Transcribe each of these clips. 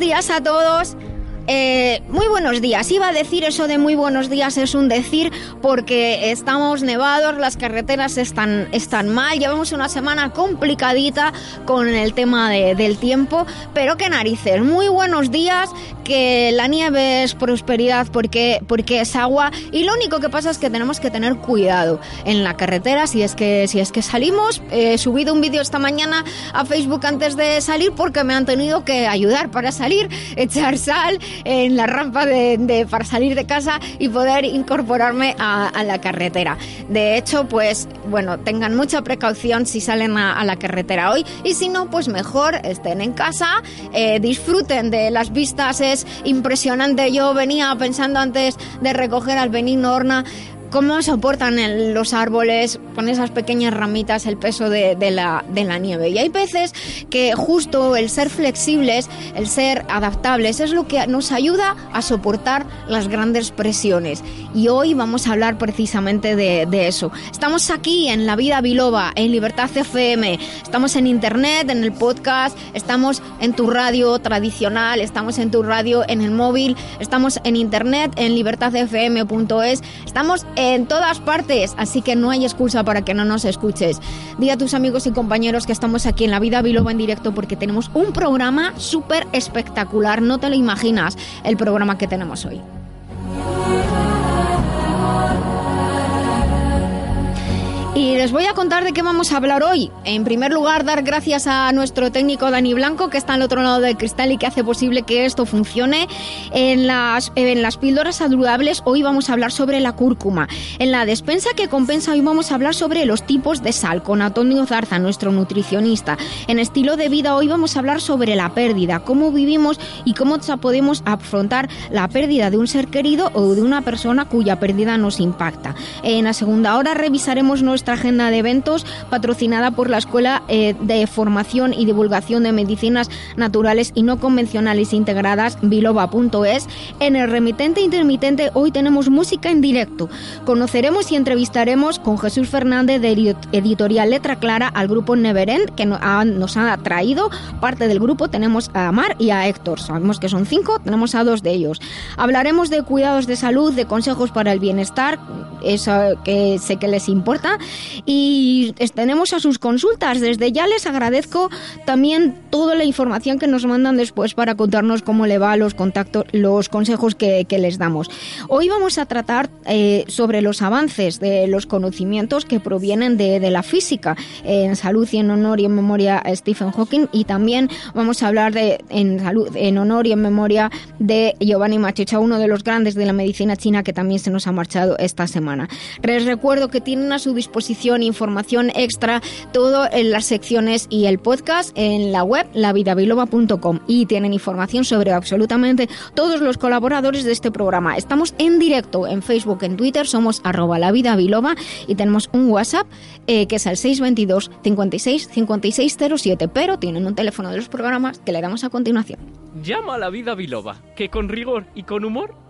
Días a todos. Eh, muy buenos días. Iba a decir eso de muy buenos días, es un decir porque estamos nevados, las carreteras están, están mal, llevamos una semana complicadita con el tema del tiempo, pero qué narices. Muy buenos días, que la nieve es prosperidad porque, porque es agua y lo único que pasa es que tenemos que tener cuidado en la carretera si es que, si es que salimos. He subido un vídeo esta mañana a Facebook antes de salir porque me han tenido que ayudar para salir, echar sal, en la rampa de, para salir de casa y poder incorporarme a, la carretera. De hecho, pues bueno, tengan mucha precaución si salen a, la carretera hoy y si no, pues mejor estén en casa, eh, disfruten de las vistas, es impresionante. Yo venía pensando antes de recoger al Benigno Horna cómo soportan los árboles con esas pequeñas ramitas el peso de, la, nieve. Y hay veces que justo el ser flexibles, el ser adaptables, es lo que nos ayuda a soportar las grandes presiones. Y hoy vamos a hablar precisamente de, de eso. Estamos aquí en La Vida Biloba, en Libertad FM, estamos en Internet, en el podcast, estamos en tu radio tradicional, estamos en tu radio en el móvil, estamos en Internet, en libertadfm.es, estamos en todas partes, así que no hay excusa para que no nos escuches. Di a tus amigos y compañeros que estamos aquí en La Vida Biloba en directo porque tenemos un programa súper espectacular, no te lo imaginas el programa que tenemos hoy. Y les voy a contar de qué vamos a hablar hoy. En primer lugar, dar gracias a nuestro técnico Dani Blanco, que está al otro lado del cristal y que hace posible que esto funcione. En las, en las píldoras saludables, hoy vamos a hablar sobre la cúrcuma. En la despensa que compensa, hoy vamos a hablar sobre los tipos de sal, con Antonio Zarza, nuestro nutricionista. En estilo de vida, hoy vamos a hablar sobre la pérdida, cómo vivimos y cómo podemos afrontar la pérdida de un ser querido o de una persona cuya pérdida nos impacta. En la segunda hora, revisaremos nuestra agenda de eventos patrocinada por la Escuela eh, de Formación y Divulgación de Medicinas Naturales y No Convencionales Integradas, biloba.es. En el remitente intermitente hoy tenemos música en directo. Conoceremos y entrevistaremos con Jesús Fernández de Editorial Letra Clara al grupo Neverend, que nos ha traído parte del grupo. Tenemos a Mar y a Héctor. Sabemos que son cinco, tenemos a dos de ellos. Hablaremos de cuidados de salud, de consejos para el bienestar, eso que sé que les importa, y tenemos a sus consultas. Desde ya les agradezco también toda la información que nos mandan después para contarnos cómo le va los contactos, los consejos que, les damos. Hoy vamos a tratar eh, sobre los avances de los conocimientos que provienen de, la física en salud y en honor y en memoria a Stephen Hawking y también vamos a hablar de en salud en honor y en memoria de Giovanni Machicha, uno de los grandes de la medicina china que también se nos ha marchado esta semana. Les recuerdo que tienen a su disposición información extra, todo en las secciones y el podcast en la web lavidabiloba.com y tienen información sobre absolutamente todos los colaboradores de este programa. Estamos en directo en Facebook, en Twitter, somos arroba lavidabiloba y tenemos un WhatsApp eh, que es el 622 56 5607, pero tienen un teléfono de los programas que le damos a continuación. Llama a la vida biloba, que con rigor y con humor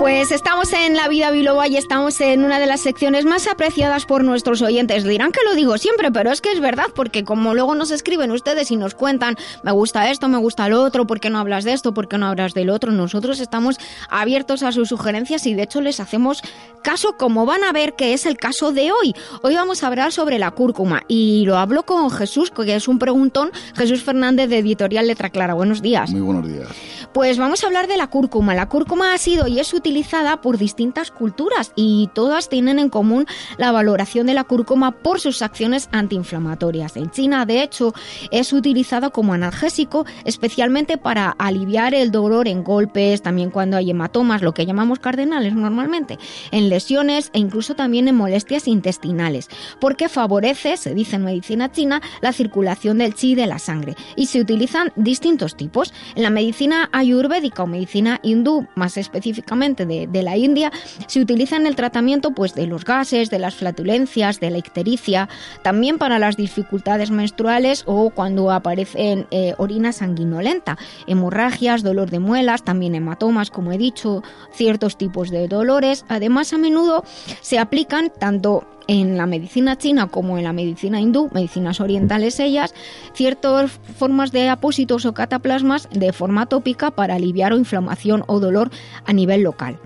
Pues estamos en La Vida Biloba y estamos en una de las secciones más apreciadas por nuestros oyentes. Dirán que lo digo siempre, pero es que es verdad, porque como luego nos escriben ustedes y nos cuentan, me gusta esto, me gusta lo otro, ¿por qué no hablas de esto? ¿Por qué no hablas del otro? Nosotros estamos abiertos a sus sugerencias y de hecho les hacemos caso como van a ver que es el caso de hoy. Hoy vamos a hablar sobre la cúrcuma y lo hablo con Jesús, que es un preguntón, Jesús Fernández de Editorial Letra Clara. Buenos días. Muy buenos días. Pues vamos a hablar de la cúrcuma. La cúrcuma ha sido y es utilizada por distintas culturas y todas tienen en común la valoración de la cúrcuma por sus acciones antiinflamatorias. En China, de hecho, es utilizada como analgésico, especialmente para aliviar el dolor en golpes, también cuando hay hematomas, lo que llamamos cardenales normalmente, en lesiones e incluso también en molestias intestinales, porque favorece, se dice en medicina china, la circulación del chi de la sangre y se utilizan distintos tipos. En la medicina ayurvédica o medicina hindú, más específicamente de, la India, se utiliza en el tratamiento pues, de los gases, de las flatulencias, de la ictericia, también para las dificultades menstruales o cuando aparecen eh, orina sanguinolenta, hemorragias, dolor de muelas, también hematomas, como he dicho, ciertos tipos de dolores. Además, a menudo se aplican tanto en la medicina china como en la medicina hindú, medicinas orientales ellas, ciertas formas de apósitos o cataplasmas de forma tópica para aliviar o inflamación o dolor a nivel local.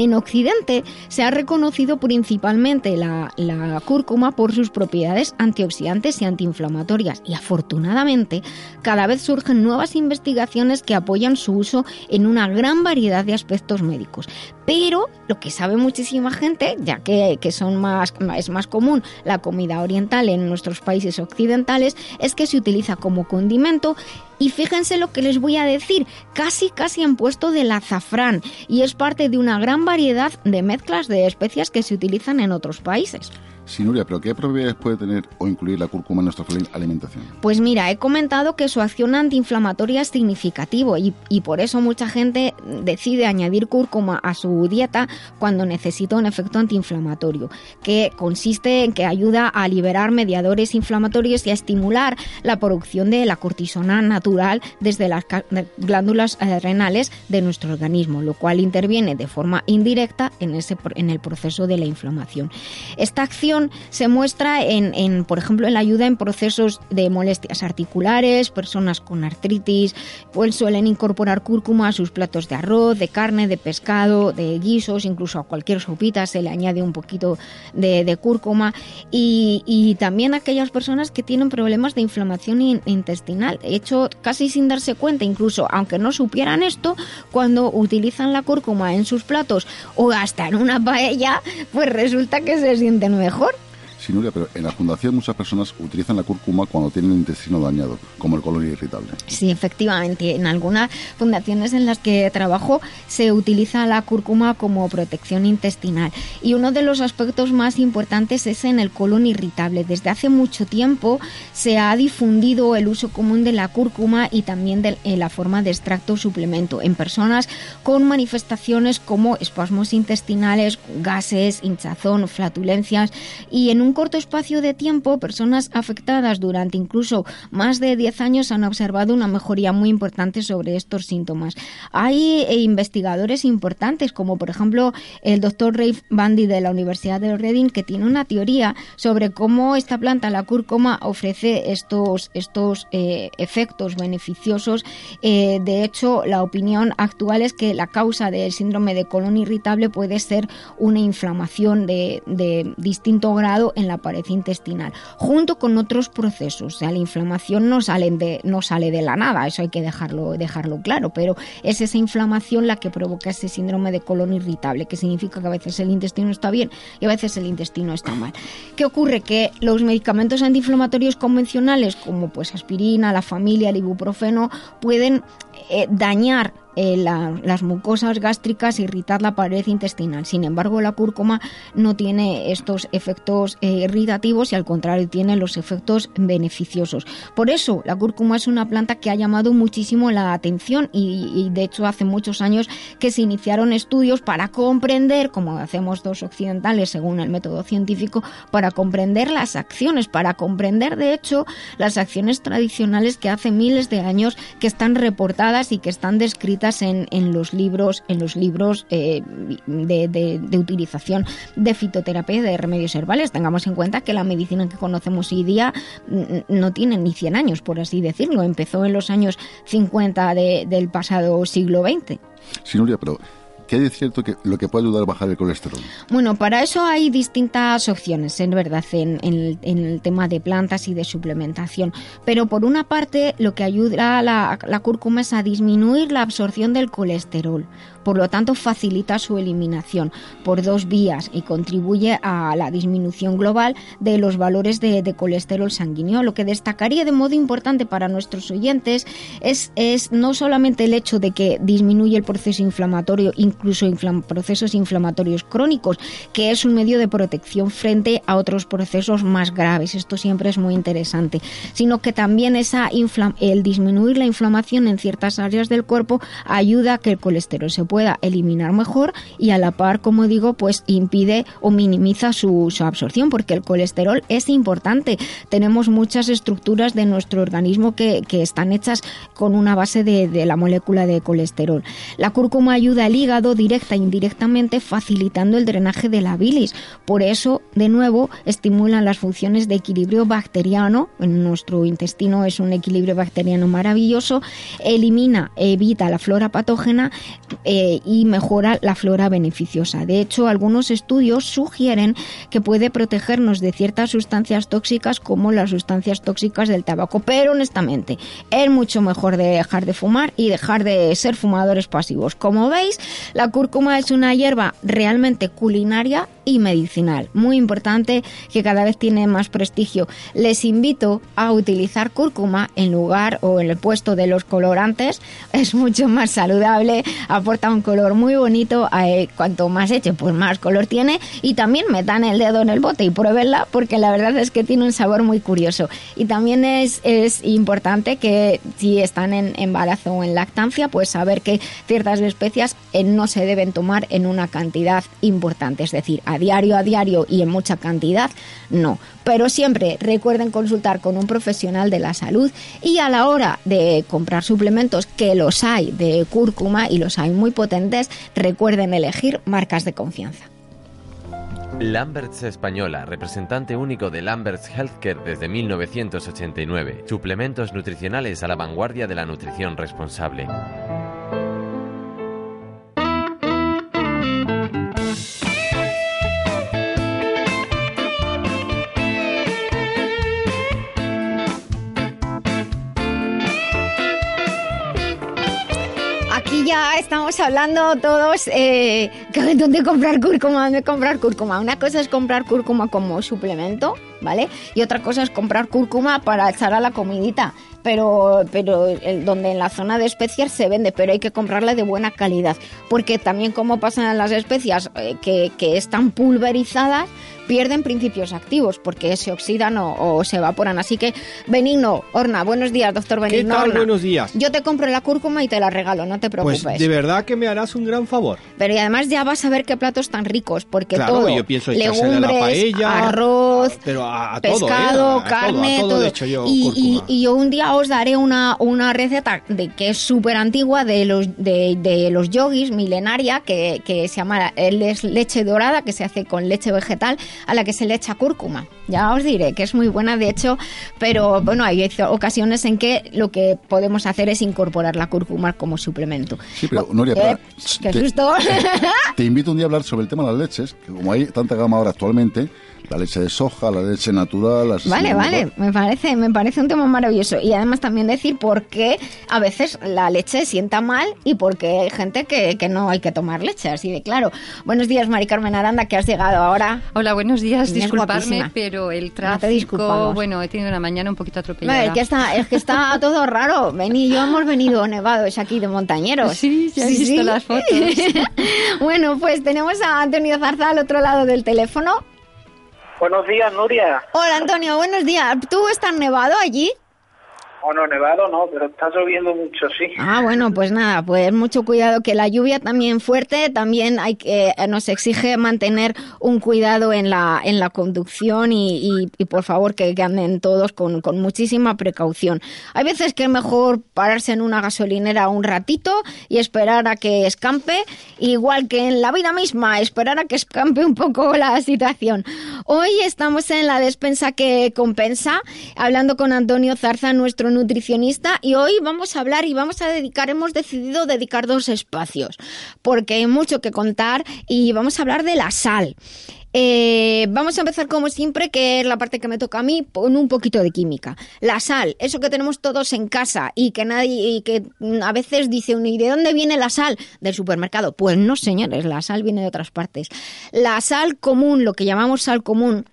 En Occidente se ha reconocido principalmente la, cúrcuma por sus propiedades antioxidantes y antiinflamatorias y afortunadamente cada vez surgen nuevas investigaciones que apoyan su uso en una gran variedad de aspectos médicos. Pero lo que sabe muchísima gente, ya que, son es más común la comida oriental en nuestros países occidentales, es que se utiliza como condimento y fíjense lo que les voy a decir, casi casi han puesto del azafrán y es parte de una gran variedad de mezclas de especias que se utilizan en otros países. Sí, Nuria, pero ¿qué propiedades puede tener o incluir la cúrcuma en nuestra alimentación? Pues mira, he comentado que su acción antiinflamatoria es significativo y, por eso mucha gente decide añadir cúrcuma a su dieta cuando necesita un efecto antiinflamatorio, que consiste en que ayuda a liberar mediadores inflamatorios y a estimular la producción de la cortisona natural desde las glándulas eh, renales de nuestro organismo, lo cual interviene de forma indirecta en, ese, en el proceso de la inflamación. Esta acción se muestra en, por ejemplo, en la ayuda en procesos de molestias articulares, personas con artritis, pues suelen incorporar cúrcuma a sus platos de arroz, de carne, de pescado, de guisos, incluso a cualquier sopita se le añade un poquito de, cúrcuma y, también aquellas personas que tienen problemas de inflamación intestinal. De hecho, casi sin darse cuenta, incluso aunque no supieran esto, cuando utilizan la cúrcuma en sus platos o hasta en una paella, pues resulta que se sienten mejor pero en la fundación muchas personas utilizan la cúrcuma cuando tienen el intestino dañado, como el colon irritable. Sí, efectivamente. En algunas fundaciones en las que trabajo se utiliza la cúrcuma como protección intestinal. Y uno de los aspectos más importantes es en el colon irritable. Desde hace mucho tiempo se ha difundido el uso común de la cúrcuma y también de la forma de extracto suplemento en personas con manifestaciones como espasmos intestinales, gases, hinchazón, flatulencias y en un corto espacio de tiempo, personas afectadas durante incluso más de 10 años han observado una mejoría muy importante sobre estos síntomas. Hay eh, investigadores importantes, como por ejemplo el doctor Rafe Bandy de la Universidad de Reading, que tiene una teoría sobre cómo esta planta, la cúrcuma, ofrece estos, estos eh, efectos beneficiosos. Eh, de hecho, la opinión actual es que la causa del síndrome de colon irritable puede ser una inflamación de distinto grado en la pared intestinal, junto con otros procesos. O sea, la inflamación no, salen de, no sale de la nada, eso hay que dejarlo, dejarlo claro, pero es esa inflamación la que provoca ese síndrome de colon irritable, que significa que a veces el intestino está bien y a veces el intestino está mal. ¿Qué ocurre? Que los medicamentos antiinflamatorios convencionales, como pues aspirina, la familia, el ibuprofeno, pueden eh, dañar eh, las mucosas gástricas, irritar la pared intestinal. Sin embargo, la cúrcuma no tiene estos efectos eh, irritativos y al contrario tiene los efectos beneficiosos. Por eso, la cúrcuma es una planta que ha llamado muchísimo la atención y, de hecho hace muchos años que se iniciaron estudios para comprender, como hacemos dos occidentales según el método científico, para comprender las acciones, para comprender de hecho las acciones tradicionales que hace miles de años que están reportadas y que están descritas en, los libros, en los libros eh, de, de, utilización de fitoterapia y de remedios herbales. Tengamos en cuenta que la medicina que conocemos hoy día no tiene ni 100 años, por así decirlo. Empezó en los años 50 del pasado siglo XX. Sí, Nuria, pero ¿Qué de cierto que lo que puede ayudar a bajar el colesterol? Bueno, para eso hay distintas opciones, en verdad, en, el tema de plantas y de suplementación. Pero por una parte, lo que ayuda a la, cúrcuma es a disminuir la absorción del colesterol por lo tanto facilita su eliminación por dos vías y contribuye a la disminución global de los valores de, colesterol sanguíneo. Lo que destacaría de modo importante para nuestros oyentes es, es no solamente el hecho de que disminuye el proceso inflamatorio, incluso procesos inflamatorios crónicos, que es un medio de protección frente a otros procesos más graves. Esto siempre es muy interesante, sino que también esa el disminuir la inflamación en ciertas áreas del cuerpo ayuda a que el colesterol se pueda eliminar mejor y a la par, como digo, pues impide o minimiza su, absorción porque el colesterol es importante. Tenemos muchas estructuras de nuestro organismo que, están hechas con una base de, la molécula de colesterol. La cúrcuma ayuda al hígado directa e indirectamente facilitando el drenaje de la bilis. Por eso, de nuevo, estimulan las funciones de equilibrio bacteriano. En nuestro intestino es un equilibrio bacteriano maravilloso. Elimina, evita la flora patógena. Eh, y mejora la flora beneficiosa. De hecho, algunos estudios sugieren que puede protegernos de ciertas sustancias tóxicas como las sustancias tóxicas del tabaco, pero honestamente es mucho mejor de dejar de fumar y dejar de ser fumadores pasivos. Como veis, la cúrcuma es una hierba realmente culinaria y medicinal. Muy importante que cada vez tiene más prestigio. Les invito a utilizar cúrcuma en lugar o en el puesto de los colorantes. Es mucho más saludable, aporta un color muy bonito. Eh, cuanto más eche, pues más color tiene. Y también metan el dedo en el bote y pruébenla porque la verdad es que tiene un sabor muy curioso. Y también es, es importante que si están en embarazo o en lactancia, pues saber que ciertas especias eh, no se deben tomar en una cantidad importante. Es decir, a diario a diario y en mucha cantidad, no. Pero siempre recuerden consultar con un profesional de la salud y a la hora de comprar suplementos, que los hay de cúrcuma y los hay muy potentes, recuerden elegir marcas de confianza. Lamberts Española, representante único de Lamberts Healthcare desde 1989. Suplementos nutricionales a la vanguardia de la nutrición responsable. Estamos hablando todos eh, dónde comprar cúrcuma, dónde comprar cúrcuma. Una cosa es comprar cúrcuma como suplemento, ¿vale? Y otra cosa es comprar cúrcuma para echar a la comidita. Pero, pero donde en la zona de especias se vende, pero hay que comprarla de buena calidad. Porque también como pasan las especias eh, que están pulverizadas, pierden principios activos porque se oxidan o, se evaporan. Así que, Benigno, Orna, buenos días, doctor Benigno. ¿Qué tal? Buenos días. Yo te compro la cúrcuma y te la regalo, no te preocupes. Pues de verdad que me harás un gran favor. Pero y además ya vas a ver qué platos tan ricos, porque todo, yo pienso legumbres, la paella, arroz, pero a, pescado, carne, todo. y, y, yo un día os daré una, una receta de que es súper antigua de los de, de los yogis milenaria que, que se llama leche dorada que se hace con leche vegetal a la que se le echa cúrcuma. Ya os diré que es muy buena, de hecho, pero bueno, hay ocasiones en que lo que podemos hacer es incorporar la cúrcuma como suplemento. Sí, pero Noria, ¿Qué, ¿Qué te, susto? te invito un día a hablar sobre el tema de las leches, que como hay tanta gama ahora actualmente, la leche de soja, la leche natural. Las vale, vale, me parece, me parece un tema maravilloso. Y además también decir por qué a veces la leche sienta mal y por qué hay gente que, que no hay que tomar leche, así de claro. Buenos días, Mari Carmen Aranda, que has llegado ahora. Hola, buenos días, disculparme, pero el tráfico, bueno, he tenido una mañana un poquito atropellada. es que está, es que está todo raro. Ven y yo hemos venido nevados aquí de montañeros. Sí, ya he visto las fotos. bueno, pues tenemos a Antonio Zarza al otro lado del teléfono. Buenos días, Nuria. Hola, Antonio, buenos días. ¿Tú estás nevado allí? No, nevado no, pero está lloviendo mucho, sí. Ah, bueno, pues nada, pues mucho cuidado que la lluvia también fuerte, también hay que eh, nos exige mantener un cuidado en la en la conducción y, y, por favor que, anden todos con, con, muchísima precaución. Hay veces que es mejor pararse en una gasolinera un ratito y esperar a que escampe, igual que en la vida misma, esperar a que escampe un poco la situación. Hoy estamos en la despensa que compensa, hablando con Antonio Zarza, nuestro nutricionista y hoy vamos a hablar y vamos a dedicar, hemos decidido dedicar dos espacios porque hay mucho que contar y vamos a hablar de la sal. Eh, vamos a empezar como siempre, que es la parte que me toca a mí, con un poquito de química. La sal, eso que tenemos todos en casa y que nadie, y que a veces dice ¿y de dónde viene la sal? Del supermercado. Pues no, señores, la sal viene de otras partes. La sal común, lo que llamamos sal común,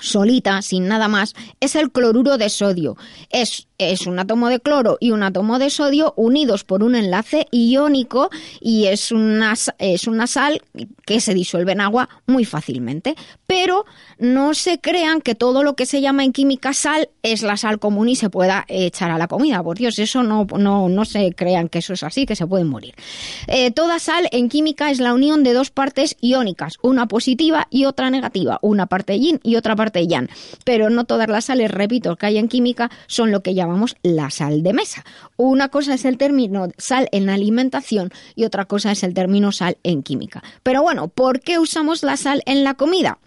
solita, sin nada más, es el cloruro de sodio. Es un átomo de cloro y un átomo de sodio unidos por un enlace iónico y es una, es una sal que se disuelve en agua muy fácilmente. Pero no se crean que todo lo que se llama en química sal es la sal común y se pueda echar a la comida. Por Dios, eso no, no, no se crean que eso es así, que se pueden morir. Eh, toda sal en química es la unión de dos partes iónicas, una positiva y otra negativa, una parte yin y otra parte Pero no todas las sales, repito, que hay en química son lo que llamamos la sal de mesa. Una cosa es el término sal en alimentación y otra cosa es el término sal en química. Pero bueno, ¿por qué usamos la sal en la comida?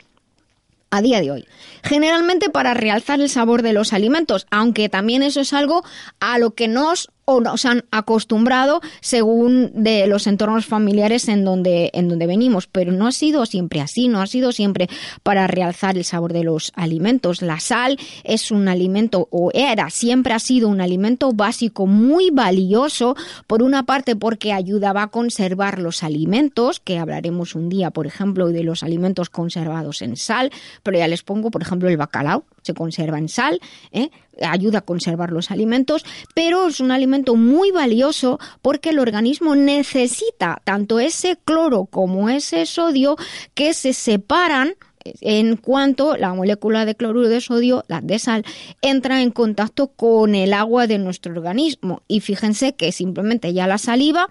a día de hoy. Generalmente para realzar el sabor de los alimentos, aunque también eso es algo a lo que nos o nos han acostumbrado según de los entornos familiares en donde, en donde venimos, pero no ha sido siempre así, no ha sido siempre para realzar el sabor de los alimentos. La sal es un alimento, o era, siempre ha sido un alimento básico muy valioso, por una parte porque ayudaba a conservar los alimentos, que hablaremos un día, por ejemplo, de los alimentos conservados en sal, pero ya les pongo, por ejemplo, el bacalao, se conserva en sal, ¿eh? Ayuda a conservar los alimentos, pero es un alimento muy valioso porque el organismo necesita tanto ese cloro como ese sodio que se separan en cuanto la molécula de cloruro de sodio, la de sal, entra en contacto con el agua de nuestro organismo. Y fíjense que simplemente ya la saliva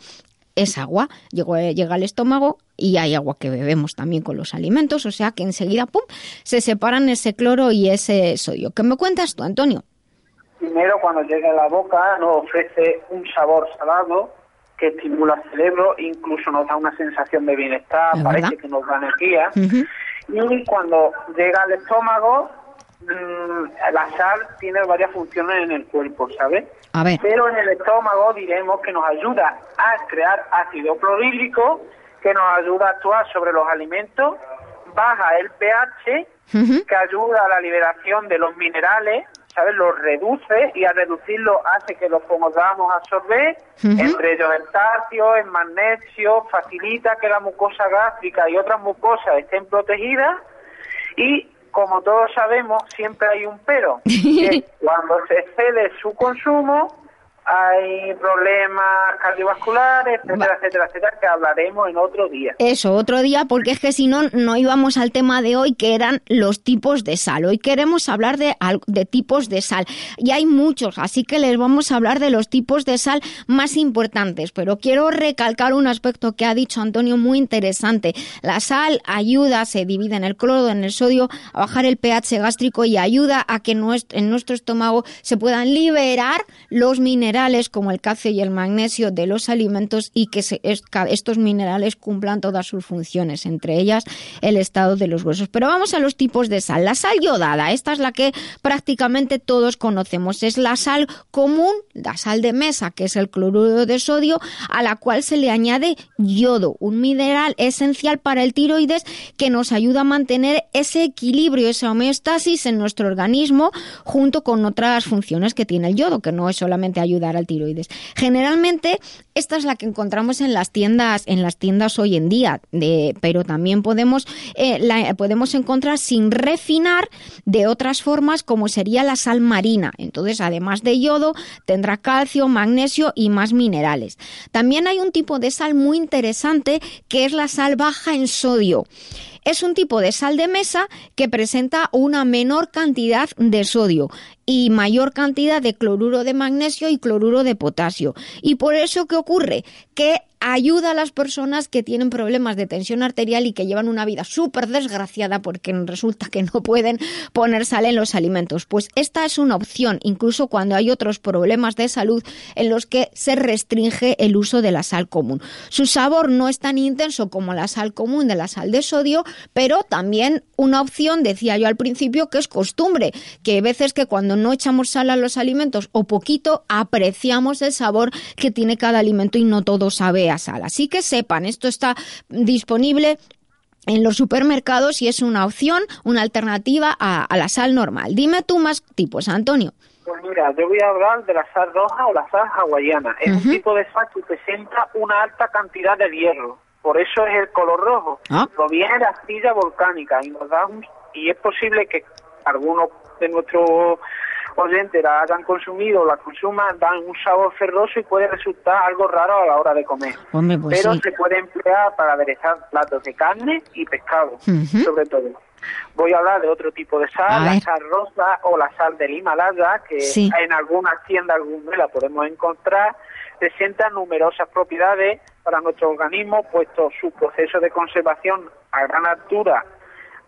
es agua, llega al estómago y hay agua que bebemos también con los alimentos, o sea que enseguida, ¡pum!, se separan ese cloro y ese sodio. ¿Qué me cuentas tú, Antonio? Primero, cuando llega a la boca, nos ofrece un sabor salado que estimula el cerebro, incluso nos da una sensación de bienestar, parece que nos da energía. Y cuando llega al estómago, mm, la sal tiene varias funciones en el cuerpo, ¿sabes? Pero en el estómago diremos que nos ayuda a crear ácido clorhídrico, que nos ayuda a actuar sobre los alimentos, baja el pH, que ayuda a la liberación de los minerales, ¿sabes? Los reduce y al reducirlo hace que los podamos absorber, entre ellos el calcio, el magnesio, facilita que la mucosa gástrica y otras mucosas estén protegidas y como todos sabemos, siempre hay un pero, que cuando se excede su consumo, hay problemas cardiovasculares, etcétera, etcétera, etcétera, que hablaremos en otro día. Eso, otro día, porque es que si no, no íbamos al tema de hoy, que eran los tipos de sal. Hoy queremos hablar de, de tipos de sal. Y hay muchos, así que les vamos a hablar de los tipos de sal más importantes. Pero quiero recalcar un aspecto que ha dicho Antonio muy interesante. La sal ayuda, se divide en el cloro, en el sodio, a bajar el pH gástrico y ayuda a que en nuestro estómago se puedan liberar los minerales como el calcio y el magnesio de los alimentos y que estos minerales cumplan todas sus funciones, entre ellas el estado de los huesos. Pero vamos a los tipos de sal. La sal yodada, esta es la que prácticamente todos conocemos, es la sal común, la sal de mesa, que es el cloruro de sodio, a la cual se le añade yodo, un mineral esencial para el tiroides que nos ayuda a mantener ese equilibrio, esa homeostasis en nuestro organismo junto con otras funciones que tiene el yodo, que no es solamente ayuda al tiroides. Generalmente esta es la que encontramos en las tiendas, en las tiendas hoy en día, pero también podemos, eh, podemos encontrar sin refinar de otras formas como sería la sal marina. Entonces, además de yodo, tendrá calcio, magnesio y más minerales. También hay un tipo de sal muy interesante que es la sal baja en sodio. Es un tipo de sal de mesa que presenta una menor cantidad de sodio y mayor cantidad de cloruro de magnesio y cloruro de potasio. Y por eso, ¿qué ocurre? Que ayuda a las personas que tienen problemas de tensión arterial y que llevan una vida súper desgraciada porque resulta que no pueden poner sal en los alimentos. Pues esta es una opción, incluso cuando hay otros problemas de salud en los que se restringe el uso de la sal común. Su sabor no es tan intenso como la sal común de la sal de sodio, pero también una opción, decía yo al principio, que es costumbre, que hay veces que cuando no echamos sal a los alimentos o poquito, apreciamos el sabor que tiene cada alimento y no todo sabe sal. Así que sepan, esto está disponible en los supermercados y es una opción, una alternativa a, la sal normal. Dime tú más tipos, Antonio. Pues mira, yo voy a hablar de la sal roja o la sal hawaiana. Es un tipo de sal que presenta una alta cantidad de hierro. Por eso es el color rojo. Ah. Proviene de arcilla volcánica y nos da y es posible que algunos de nuestros oyentes la hayan consumido o la consuman, dan un sabor ferroso y puede resultar algo raro a la hora de comer. Pues Pero se puede emplear para aderezar platos de carne y pescado, sobre todo. Voy a hablar de otro tipo de sal, la sal rosa o la sal del Himalaya, que en algunas tiendas alguna la podemos encontrar. Presenta numerosas propiedades para nuestro organismo, puesto su proceso de conservación a gran altura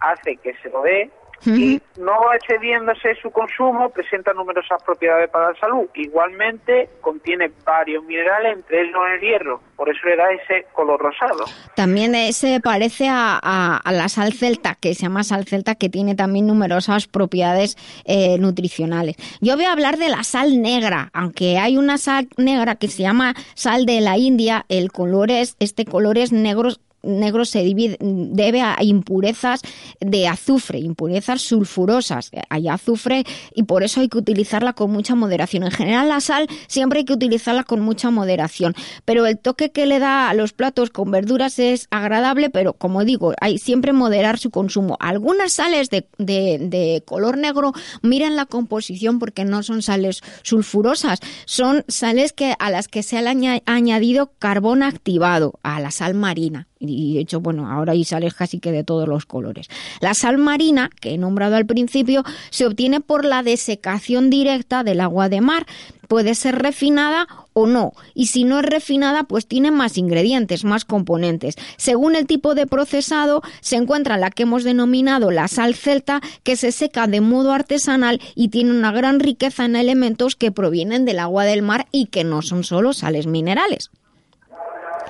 hace que se lo dé y no excediéndose su consumo presenta numerosas propiedades para la salud. Igualmente contiene varios minerales, entre ellos el hierro, por eso le da ese color rosado. También se parece a, la sal celta, que se llama sal celta, que tiene también numerosas propiedades eh, nutricionales. Yo voy a hablar de la sal negra, aunque hay una sal negra que se llama sal de la India, el color es, este color es negro negro se debe a impurezas de azufre, impurezas sulfurosas. Hay azufre y por eso hay que utilizarla con mucha moderación. En general la sal siempre hay que utilizarla con mucha moderación, pero el toque que le da a los platos con verduras es agradable, pero como digo, hay siempre moderar su consumo. Algunas sales de, de color negro, miren la composición porque no son sales sulfurosas, son sales que a las que se ha añadido carbón activado a la sal marina y de hecho, bueno, ahora hay sales casi que de todos los colores. La sal marina, que he nombrado al principio, se obtiene por la desecación directa del agua de mar. Puede ser refinada o no, y si no es refinada, pues tiene más ingredientes, más componentes. Según el tipo de procesado, se encuentra la que hemos denominado la sal celta, que se seca de modo artesanal y tiene una gran riqueza en elementos que provienen del agua del mar y que no son solo sales minerales.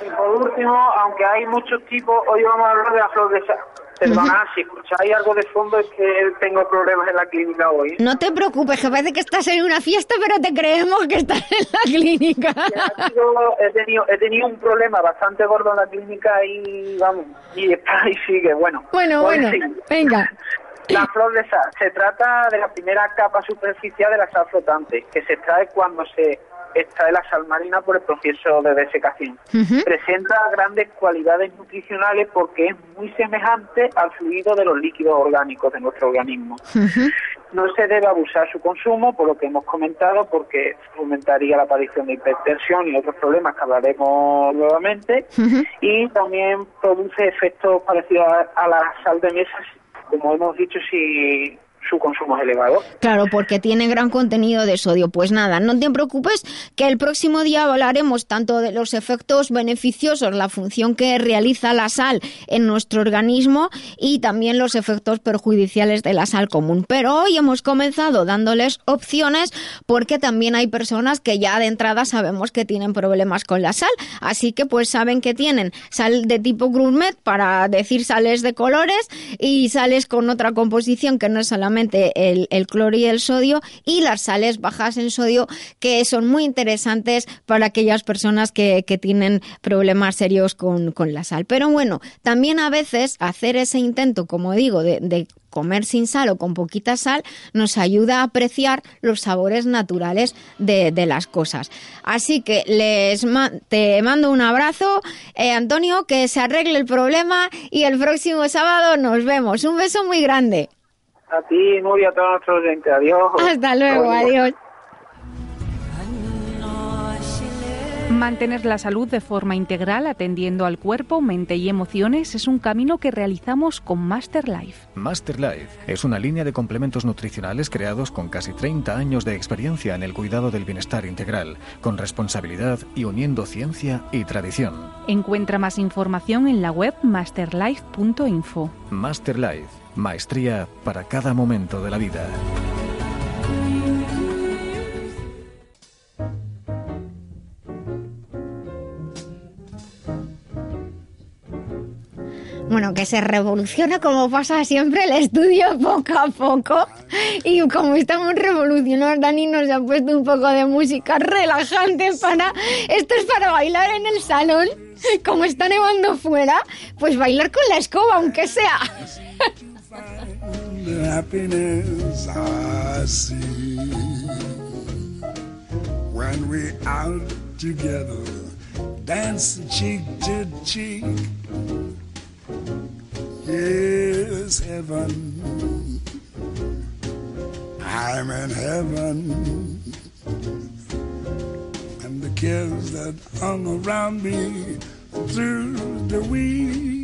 Y por último, aunque hay muchos tipos, hoy vamos a hablar de la flor de sal. Perdona, si escucháis algo de fondo es que tengo problemas en la clínica hoy. No te preocupes, que parece que estás en una fiesta, pero te creemos que estás en la clínica. he, tenido, he tenido un problema bastante gordo en la clínica y vamos, y, y sigue, bueno. Bueno, bueno, venga. La flor de sal se trata de la primera capa superficial de la sal flotante, que se extrae cuando se extrae la sal marina por el proceso de desecación. Presenta grandes cualidades nutricionales porque es muy semejante al fluido de los líquidos orgánicos de nuestro organismo. No se debe abusar su consumo, por lo que hemos comentado, porque fomentaría la aparición de hipertensión y otros problemas que hablaremos nuevamente. Y también produce efectos parecidos a la sal de mesa, como hemos dicho, si su consumo es elevado. Claro, porque tiene gran contenido de sodio. Pues nada, no te preocupes que el próximo día hablaremos tanto de los efectos beneficiosos, la función que realiza la sal en nuestro organismo y también los efectos perjudiciales de la sal común. Pero hoy hemos comenzado dándoles opciones porque también hay personas que ya de entrada sabemos que tienen problemas con la sal. Así que pues saben que tienen sal de tipo gourmet para decir sales de colores y sales con otra composición que no es solamente el, cloro y el sodio y las sales bajas en sodio que son muy interesantes para aquellas personas que, tienen problemas serios con, la sal. Pero bueno, también a veces hacer ese intento, como digo, de, comer sin sal o con poquita sal nos ayuda a apreciar los sabores naturales de, las cosas. Así que les te mando un abrazo, eh, Antonio, que se arregle el problema y el próximo sábado nos vemos. Un beso muy grande. A ti, Nuria, a todos nuestros oyentes. Adiós. Hasta luego, adiós. Mantener la salud de forma integral atendiendo al cuerpo, mente y emociones es un camino que realizamos con Master Life. Master Life es una línea de complementos nutricionales creados con casi 30 años de experiencia en el cuidado del bienestar integral, con responsabilidad y uniendo ciencia y tradición. Encuentra más información en la web masterlife.info. Master Life, maestría para cada momento de la vida. Bueno, que se revoluciona como pasa siempre el estudio poco a poco. Y como estamos revolucionados, Dani nos ha puesto un poco de música relajante para... Esto es para bailar en el salón. Como está nevando fuera, pues bailar con la escoba, aunque sea. When we're out together, dance cheek to cheek. is heaven. I'm in heaven. And the cares that hung around me through the week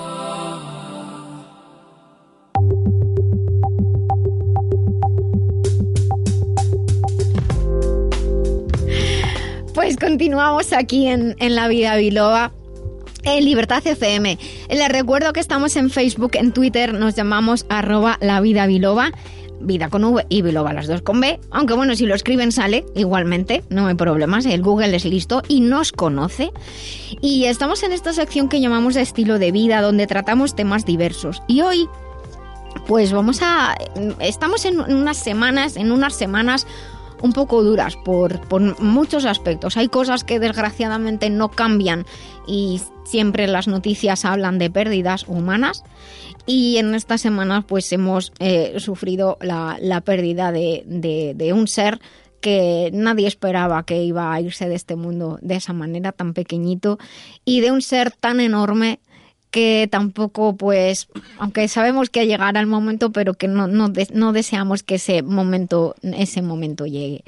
Pues continuamos aquí en, La Vida Biloba. En Libertad FM. Les recuerdo que estamos en Facebook, en Twitter, nos llamamos arroba la vida biloba, vida con V y biloba las dos con B, aunque bueno, si lo escriben sale igualmente, no hay problemas, el Google es listo y nos conoce. Y estamos en esta sección que llamamos de estilo de vida, donde tratamos temas diversos. Y hoy, pues vamos a... Estamos en unas semanas, en unas semanas un poco duras por, muchos aspectos. Hay cosas que desgraciadamente no cambian y siempre las noticias hablan de pérdidas humanas y en esta semana pues hemos eh, sufrido la, pérdida de, de, un ser que nadie esperaba que iba a irse de este mundo de esa manera tan pequeñito y de un ser tan enorme que tampoco, pues, aunque sabemos que llegará el momento, pero que no, no, no deseamos que ese momento, ese momento llegue.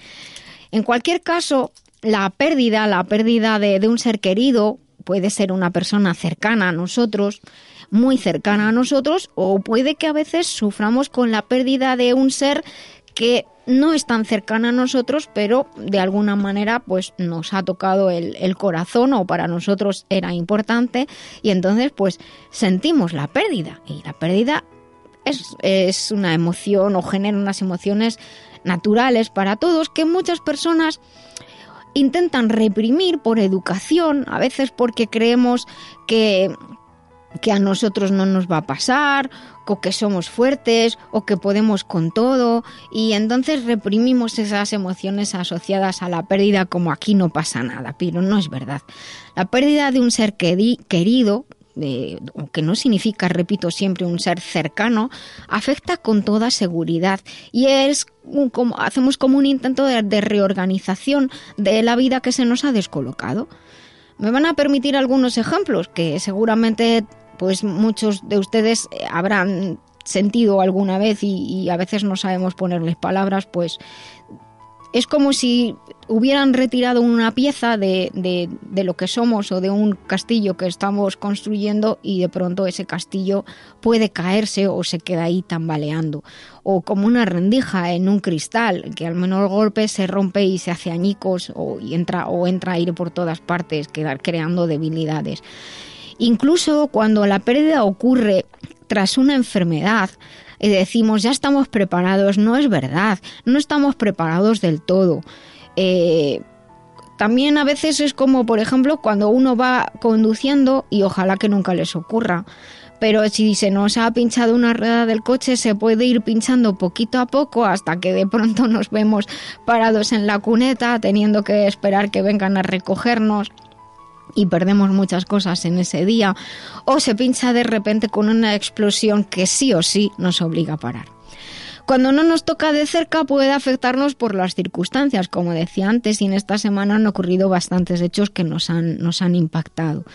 En cualquier caso, la pérdida, la pérdida de, de un ser querido, puede ser una persona cercana a nosotros, muy cercana a nosotros, o puede que a veces suframos con la pérdida de un ser que no es tan cercana a nosotros, pero de alguna manera pues nos ha tocado el, corazón o para nosotros era importante y entonces pues sentimos la pérdida. Y la pérdida es, es una emoción o genera unas emociones naturales para todos que muchas personas intentan reprimir por educación, a veces porque creemos que que a nosotros no nos va a pasar, o que somos fuertes, o que podemos con todo, y entonces reprimimos esas emociones asociadas a la pérdida como aquí no pasa nada, pero no es verdad. La pérdida de un ser querido, que no significa, repito siempre, un ser cercano, afecta con toda seguridad y es como, hacemos como un intento de reorganización de la vida que se nos ha descolocado. Me van a permitir algunos ejemplos que seguramente pues muchos de ustedes eh, habrán sentido alguna vez y, a veces no sabemos ponerles palabras, pues es como si hubieran retirado una pieza de, de, lo que somos o de un castillo que estamos construyendo y de pronto ese castillo puede caerse o se queda ahí tambaleando. O como una rendija en un cristal que al menor golpe se rompe y se hace añicos o, entra, o entra aire por todas partes, creando debilidades. Incluso cuando la pérdida ocurre tras una enfermedad, y decimos ya estamos preparados, no es verdad, no estamos preparados del todo. Eh, también a veces es como, por ejemplo, cuando uno va conduciendo, y ojalá que nunca les ocurra, pero si se nos ha pinchado una rueda del coche, se puede ir pinchando poquito a poco hasta que de pronto nos vemos parados en la cuneta, teniendo que esperar que vengan a recogernos y perdemos muchas cosas en ese día, o se pincha de repente con una explosión que sí o sí nos obliga a parar. Cuando no nos toca de cerca puede afectarnos por las circunstancias, como decía antes, y en esta semana han ocurrido bastantes hechos que nos han, nos han impactado.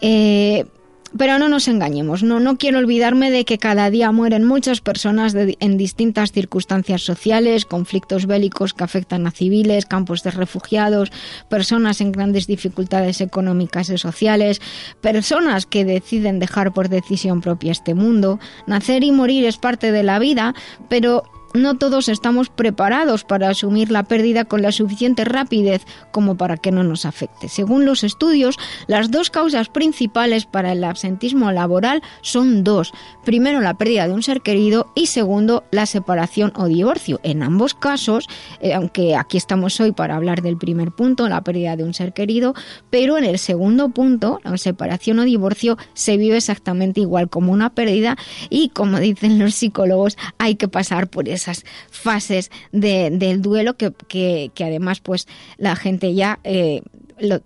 Eh, pero no nos engañemos, no, no quiero olvidarme de que cada día mueren muchas personas en distintas circunstancias sociales, conflictos bélicos que afectan a civiles, campos de refugiados, personas en grandes dificultades económicas y sociales, personas que deciden dejar por decisión propia este mundo. Nacer y morir es parte de la vida, pero no todos estamos preparados para asumir la pérdida con la suficiente rapidez como para que no nos afecte. Según los estudios, las dos causas principales para el absentismo laboral son dos. Primero, la pérdida de un ser querido y segundo, la separación o divorcio. En ambos casos, eh, aunque aquí estamos hoy para hablar del primer punto, la pérdida de un ser querido, pero en el segundo punto, la separación o divorcio, se vive exactamente igual como una pérdida y como dicen los psicólogos, hay que pasar por esas fases del duelo que, que, además pues la gente ya eh,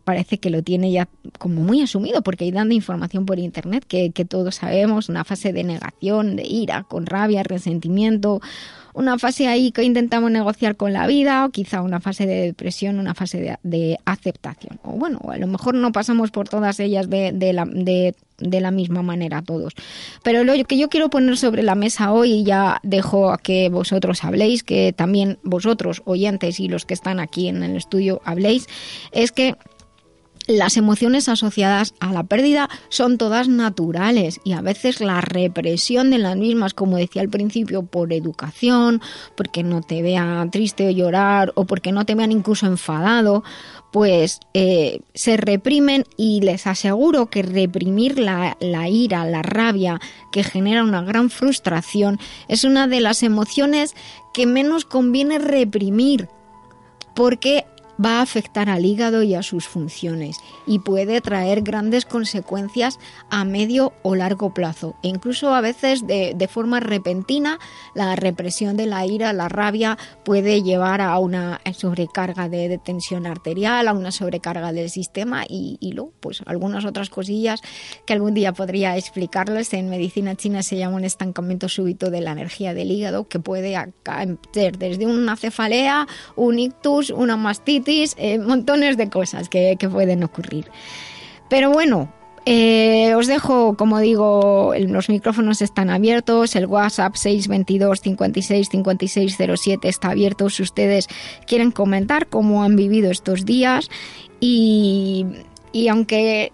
parece que lo tiene ya como muy asumido porque hay dando información por internet que, que todos sabemos, una fase de negación, de ira, con rabia, resentimiento, una fase ahí que intentamos negociar con la vida o quizá una fase de depresión, una fase de, aceptación. O bueno, a lo mejor no pasamos por todas ellas de, de, la, de, la misma manera todos. Pero lo que yo quiero poner sobre la mesa hoy, y ya dejo a que vosotros habléis, que también vosotros, oyentes y los que están aquí en el estudio habléis, es que las emociones asociadas a la pérdida son todas naturales y a veces la represión de las mismas, como decía al principio, por educación, porque no te vean triste o llorar o porque no te vean incluso enfadado, pues eh, se reprimen y les aseguro que reprimir la, la ira, la rabia, que genera una gran frustración, es una de las emociones que menos conviene reprimir porque va a afectar al hígado y a sus funciones y puede traer grandes consecuencias a medio o largo plazo. E incluso a veces de, forma repentina la represión de la ira, la rabia puede llevar a una sobrecarga de, tensión arterial, a una sobrecarga del sistema y, luego pues algunas otras cosillas que algún día podría explicarles. En medicina china se llama un estancamiento súbito de la energía del hígado que puede ser desde una cefalea, un ictus, una mastitis, eh, montones de cosas que, pueden ocurrir. Pero bueno, eh, os dejo, como digo, los micrófonos están abiertos, el WhatsApp 622 56 56 07 está abierto si ustedes quieren comentar cómo han vivido estos días. Y, y aunque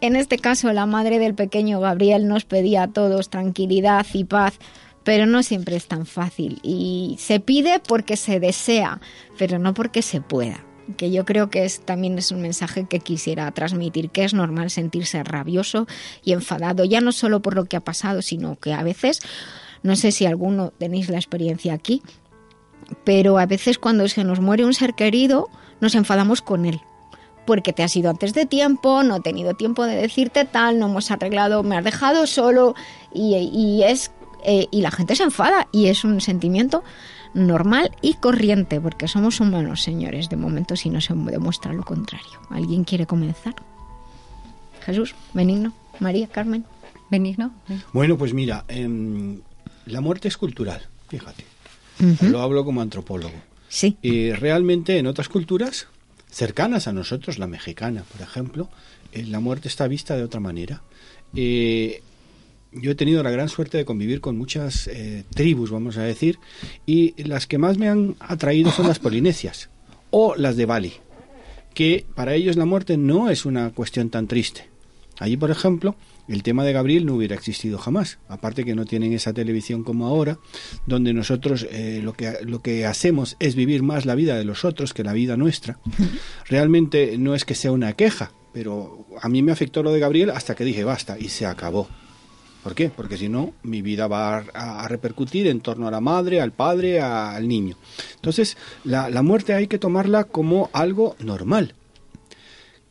en este caso la madre del pequeño Gabriel nos pedía a todos tranquilidad y paz, pero no siempre es tan fácil. Y se pide porque se desea, pero no porque se pueda que yo creo que es, también es un mensaje que quisiera transmitir, que es normal sentirse rabioso y enfadado, ya no solo por lo que ha pasado, sino que a veces, no sé si alguno tenéis la experiencia aquí, pero a veces cuando se nos muere un ser querido, nos enfadamos con él. Porque te has ido antes de tiempo, no he tenido tiempo de decirte tal, no hemos arreglado, me has dejado solo y, es eh, y la gente se enfada y es un sentimiento normal y corriente, porque somos humanos, señores, de momento si no se demuestra lo contrario. ¿Alguien quiere comenzar? Jesús, Benigno, María, Carmen. Benigno. Bueno, pues mira, em, la muerte es cultural, fíjate. Lo hablo como antropólogo. Sí. Y realmente en otras culturas cercanas a nosotros, la mexicana, por ejemplo, eh, la muerte está vista de otra manera. Eh, yo he tenido la gran suerte de convivir con muchas eh, tribus, vamos a decir, y las que más me han atraído son las polinesias o las de Bali, que para ellos la muerte no es una cuestión tan triste. Allí, por ejemplo, el tema de Gabriel no hubiera existido jamás. Aparte que no tienen esa televisión como ahora, donde nosotros eh, lo, que, lo que hacemos es vivir más la vida de los otros que la vida nuestra. Realmente no es que sea una queja, pero a mí me afectó lo de Gabriel hasta que dije basta y se acabó. ¿Por qué? Porque si no, mi vida va a, repercutir en torno a la madre, al padre, al niño. Entonces, la, la muerte hay que tomarla como algo normal.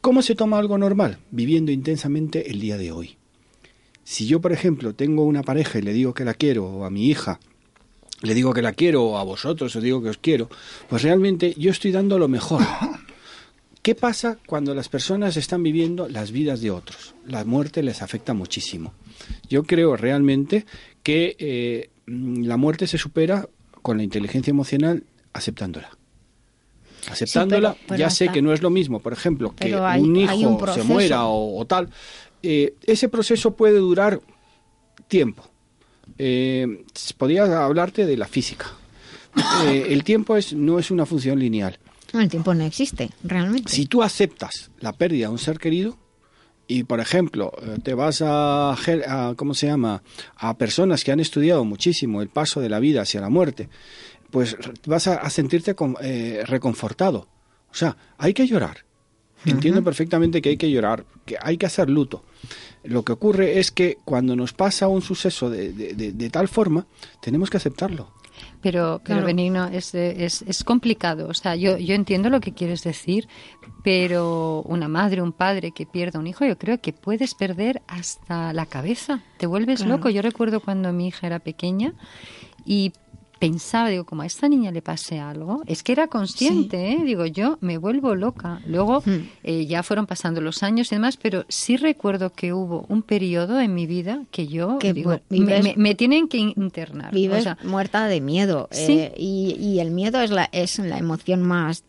¿Cómo se toma algo normal? Viviendo intensamente el día de hoy. Si yo, por ejemplo, tengo una pareja y le digo que la quiero, o a mi hija, le digo que la quiero, o a vosotros os digo que os quiero, pues realmente yo estoy dando lo mejor. ¿Qué pasa cuando las personas están viviendo las vidas de otros? La muerte les afecta muchísimo. Yo creo realmente que eh, la muerte se supera con la inteligencia emocional aceptándola. Aceptándola, ya sé que no es lo mismo, por ejemplo, que un hijo se muera o, tal. Eh, ese proceso puede durar tiempo. Eh, podría hablarte de la física. Eh, el tiempo es, no es una función lineal. El tiempo no existe, realmente. Si tú aceptas la pérdida de un ser querido, y por ejemplo eh, te vas a, a, cómo se llama a personas que han estudiado muchísimo el paso de la vida hacia la muerte pues vas a, sentirte eh, reconfortado. O sea hay que llorar. Entiendo perfectamente que hay que llorar que hay que hacer luto. Lo que ocurre es que cuando nos pasa un suceso de, de tal forma tenemos que aceptarlo pero, pero Benigno, es, es, es, complicado. O sea, yo, yo entiendo lo que quieres decir, pero una madre, un padre que pierda un hijo, yo creo que puedes perder hasta la cabeza. Te vuelves loco. Yo recuerdo cuando mi hija era pequeña y pensaba, digo, como a esta niña le pase algo, es que era consciente, ¿eh? digo, yo me vuelvo loca. Luego hmm. eh, ya fueron pasando los años y demás, pero sí recuerdo que hubo un periodo en mi vida que yo me, tienen que internar. Vives muerta de miedo. Eh, y, el miedo es la, es la emoción más...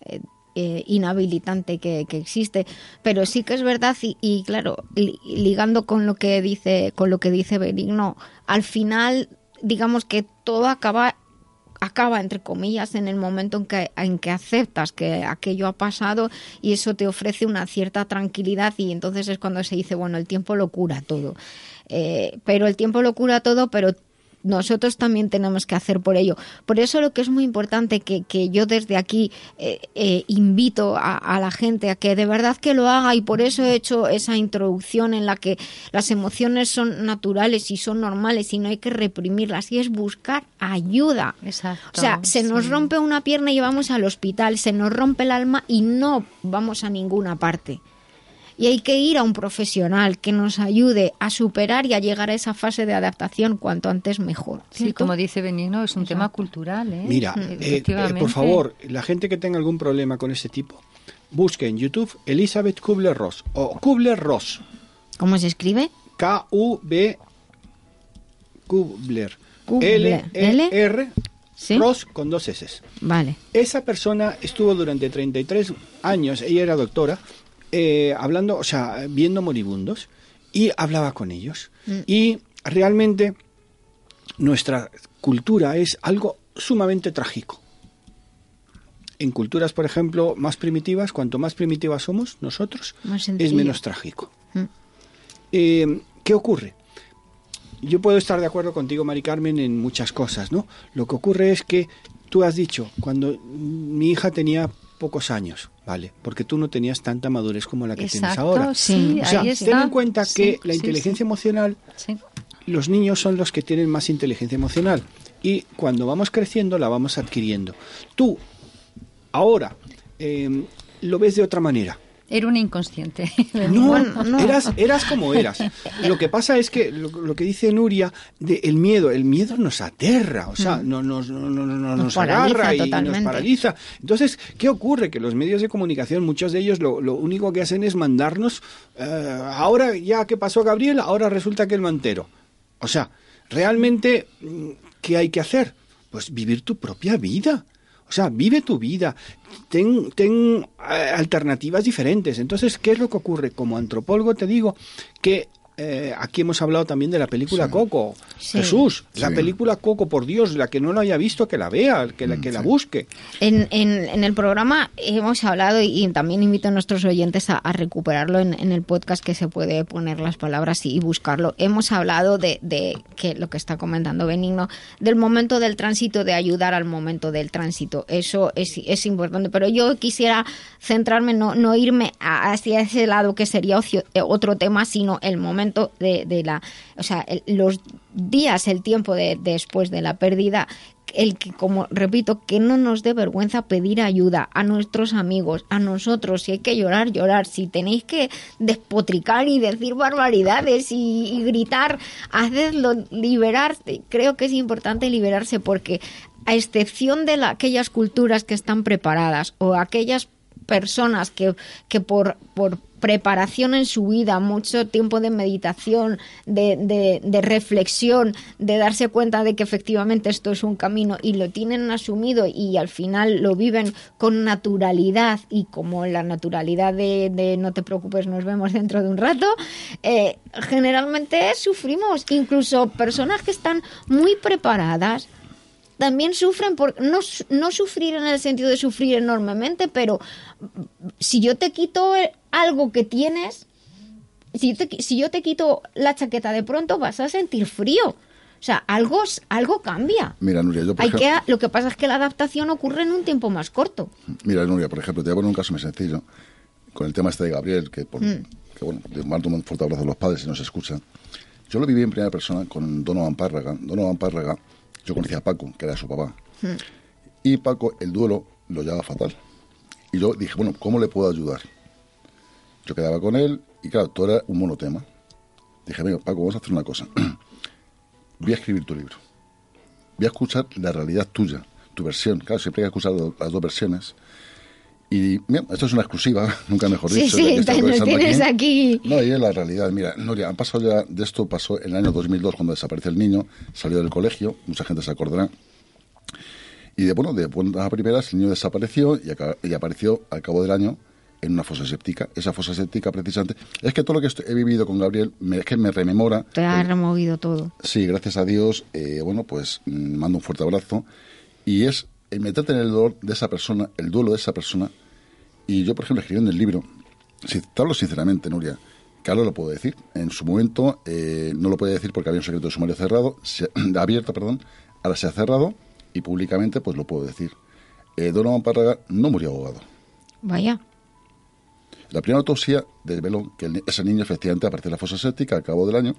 inhabilitante que, existe pero sí que es verdad y, claro ligando con lo que dice con lo que dice Benigno al final digamos que todo acaba acaba, entre comillas, en el momento en que, en que aceptas que aquello ha pasado y eso te ofrece una cierta tranquilidad y entonces es cuando se dice, bueno, el tiempo lo cura todo. Eh, pero el tiempo lo cura todo, pero nosotros también tenemos que hacer por ello. Por eso lo que es muy importante que, que yo desde aquí eh, eh, invito a, la gente a que de verdad que lo haga y por eso he hecho esa introducción en la que las emociones son naturales y son normales y no hay que reprimirlas y es buscar ayuda. Exacto. O sea, se nos rompe una pierna y vamos al hospital, se nos rompe el alma y no vamos a ninguna parte y hay que ir a un profesional que nos ayude a superar y a llegar a esa fase de adaptación cuanto antes mejor. Sí, como dice Benigno, es un tema cultural. ¿eh? Mira, eh, eh, por favor, la gente que tenga algún problema con este tipo, busque en YouTube Elizabeth Kubler-Ross o Kubler-Ross. ¿Cómo se escribe? K-U-B Kubler. L-E-R Ross con dos S. Vale. Esa persona estuvo durante 33 años, ella era doctora, eh, hablando, o sea, viendo moribundos y hablaba con ellos. Mm. Y realmente nuestra cultura es algo sumamente trágico. En culturas, por ejemplo, más primitivas, cuanto más primitivas somos nosotros, es menos trágico. Mm. Eh, ¿Qué ocurre? Yo puedo estar de acuerdo contigo, Mari Carmen, en muchas cosas, ¿no? Lo que ocurre es que tú has dicho, cuando mi hija tenía pocos años, ¿vale? Porque tú no tenías tanta madurez como la que tienes ahora. Sí, o sea, ten en cuenta que la inteligencia emocional, los niños son los que tienen más inteligencia emocional y cuando vamos creciendo la vamos adquiriendo. Tú, ahora, em, lo ves de otra manera. Era un inconsciente. No, Eras, eras como eras. Lo que pasa es que lo, que dice Nuria, de el miedo, el miedo nos aterra, o sea, mm. no, nos, no, no, nos, agarra y nos paraliza. Entonces, ¿qué ocurre? Que los medios de comunicación, muchos de ellos, lo, lo único que hacen es mandarnos, eh, ahora ya que pasó Gabriel, ahora resulta que el mantero. O sea, realmente, ¿qué hay que hacer? Pues vivir tu propia vida. O sea, vive tu vida, ten, ten eh, alternativas diferentes. Entonces, ¿qué es lo que ocurre? Como antropólogo te digo que eh, aquí hemos hablado también de la película Coco. Jesús, la película Coco, por Dios, la que no la haya visto, que la vea, que la, que la busque. En, en, el programa hemos hablado y, también invito a nuestros oyentes a, recuperarlo en, el podcast que se puede poner las palabras y, buscarlo. Hemos hablado de, de, que lo que está comentando Benigno, del momento del tránsito, de ayudar al momento del tránsito. Eso es, es importante. Pero yo quisiera centrarme, no, no irme hacia ese lado que sería eh, otro tema, sino el momento de, la, o sea, los días, el tiempo de, después de la pérdida, el que, como repito, que no nos dé vergüenza pedir ayuda a nuestros amigos, a nosotros, si hay que llorar, llorar, si tenéis que despotricar y decir barbaridades y, gritar, hacedlo, liberarse. Creo que es importante liberarse porque a excepción de aquellas culturas que están preparadas o aquellas personas que, que por, por preparación en su vida, mucho tiempo de meditación, de, de, reflexión, de darse cuenta de que efectivamente esto es un camino y lo tienen asumido y al final lo viven con naturalidad y como la naturalidad de, no te preocupes, nos vemos dentro de un rato, eh, generalmente sufrimos, incluso personas que están muy preparadas, también sufren por no, no sufrir en el sentido de sufrir enormemente, pero si yo te quito algo que tienes, si, si yo te quito la chaqueta de pronto vas a sentir frío. O sea, algo, algo cambia. Mira, Nuria, yo por Hay que, Lo que pasa es que la adaptación ocurre en un tiempo más corto. Mira, Nuria, por ejemplo, te voy a poner un caso muy sencillo. Con el tema este de Gabriel, que, por, mm. que bueno, le mando un fuerte abrazo a los padres si nos escuchan. Yo lo viví en primera persona con Donovan Párraga. Donovan Párraga, yo conocía a Paco, que era su papá. Mm. Y Paco, el duelo lo llevaba fatal. Y yo dije, bueno, ¿cómo le puedo ayudar? Yo quedaba con él y claro, todo era un monotema. Dije, mira, Paco, vamos a hacer una cosa. voy a escribir tu libro. Voy a escuchar la realidad tuya, tu versión. Claro, siempre hay que escuchar las dos versiones. Y mira, esto es una exclusiva, nunca mejor dicho. Sí, sí, tienes aquí. No, y es la realidad. Mira, Noria, han pasado ya, de esto pasó en el año 2002 cuando desaparece el niño, salió del colegio, mucha gente se acordará. Y de, bueno, de buenas primeras el niño desapareció y, y apareció al cabo del año en una fosa séptica. Esa fosa séptica, precisamente, es que todo lo que he vivido con Gabriel me, es que me rememora. Te ha removido todo. Sí, gracias a Dios. Eh, bueno, pues mm, mando un fuerte abrazo. Y es el meterte en el dolor de esa persona, el duelo de esa persona. Y yo, por ejemplo, escribiendo el libro, si te hablo sinceramente, Nuria, que ahora lo puedo decir. En su momento eh, no lo podía decir porque había un secreto de sumario cerrado, abierto, perdón. Ahora se ha cerrado y públicamente pues lo puedo decir. Eh, Donovan Párraga no murió ahogado. Vaya. La primera autopsia desveló que ese niño efectivamente apareció en la fosa séptica al cabo del año,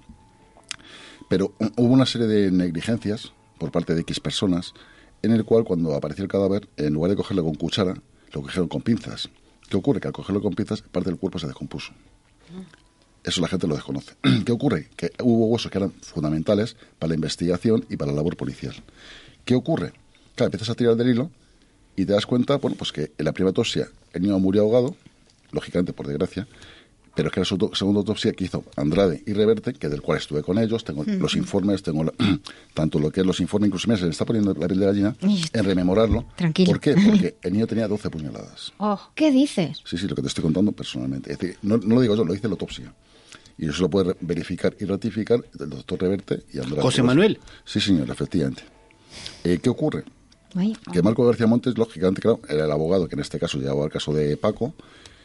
pero hubo una serie de negligencias por parte de X personas en el cual cuando apareció el cadáver, en lugar de cogerlo con cuchara, lo cogieron con pinzas. ¿Qué ocurre? Que al cogerlo con pinzas, parte del cuerpo se descompuso. Eso la gente lo desconoce. ¿Qué ocurre? Que hubo huesos que eran fundamentales para la investigación y para la labor policial. ¿Qué ocurre? Claro, empiezas a tirar del hilo y te das cuenta, bueno, pues que en la primera el niño murió ahogado, lógicamente por desgracia, pero es que la segunda autopsia que hizo Andrade y Reverte, que del cual estuve con ellos, tengo los informes, tengo tanto lo que es los informes, incluso me se le está poniendo la piel de gallina en rememorarlo. Tranquilo. ¿Por qué? Porque el niño tenía 12 puñaladas. Oh, ¿qué dices? Sí, sí, lo que te estoy contando personalmente. Es decir, no, lo digo yo, lo dice la autopsia. Y eso lo puede verificar y ratificar el doctor Reverte y Andrade. ¿José Manuel? Sí, señor, efectivamente. Eh, ¿Qué ocurre? Que Marco García Montes, lógicamente, claro, era el abogado que en este caso llevaba el caso de Paco,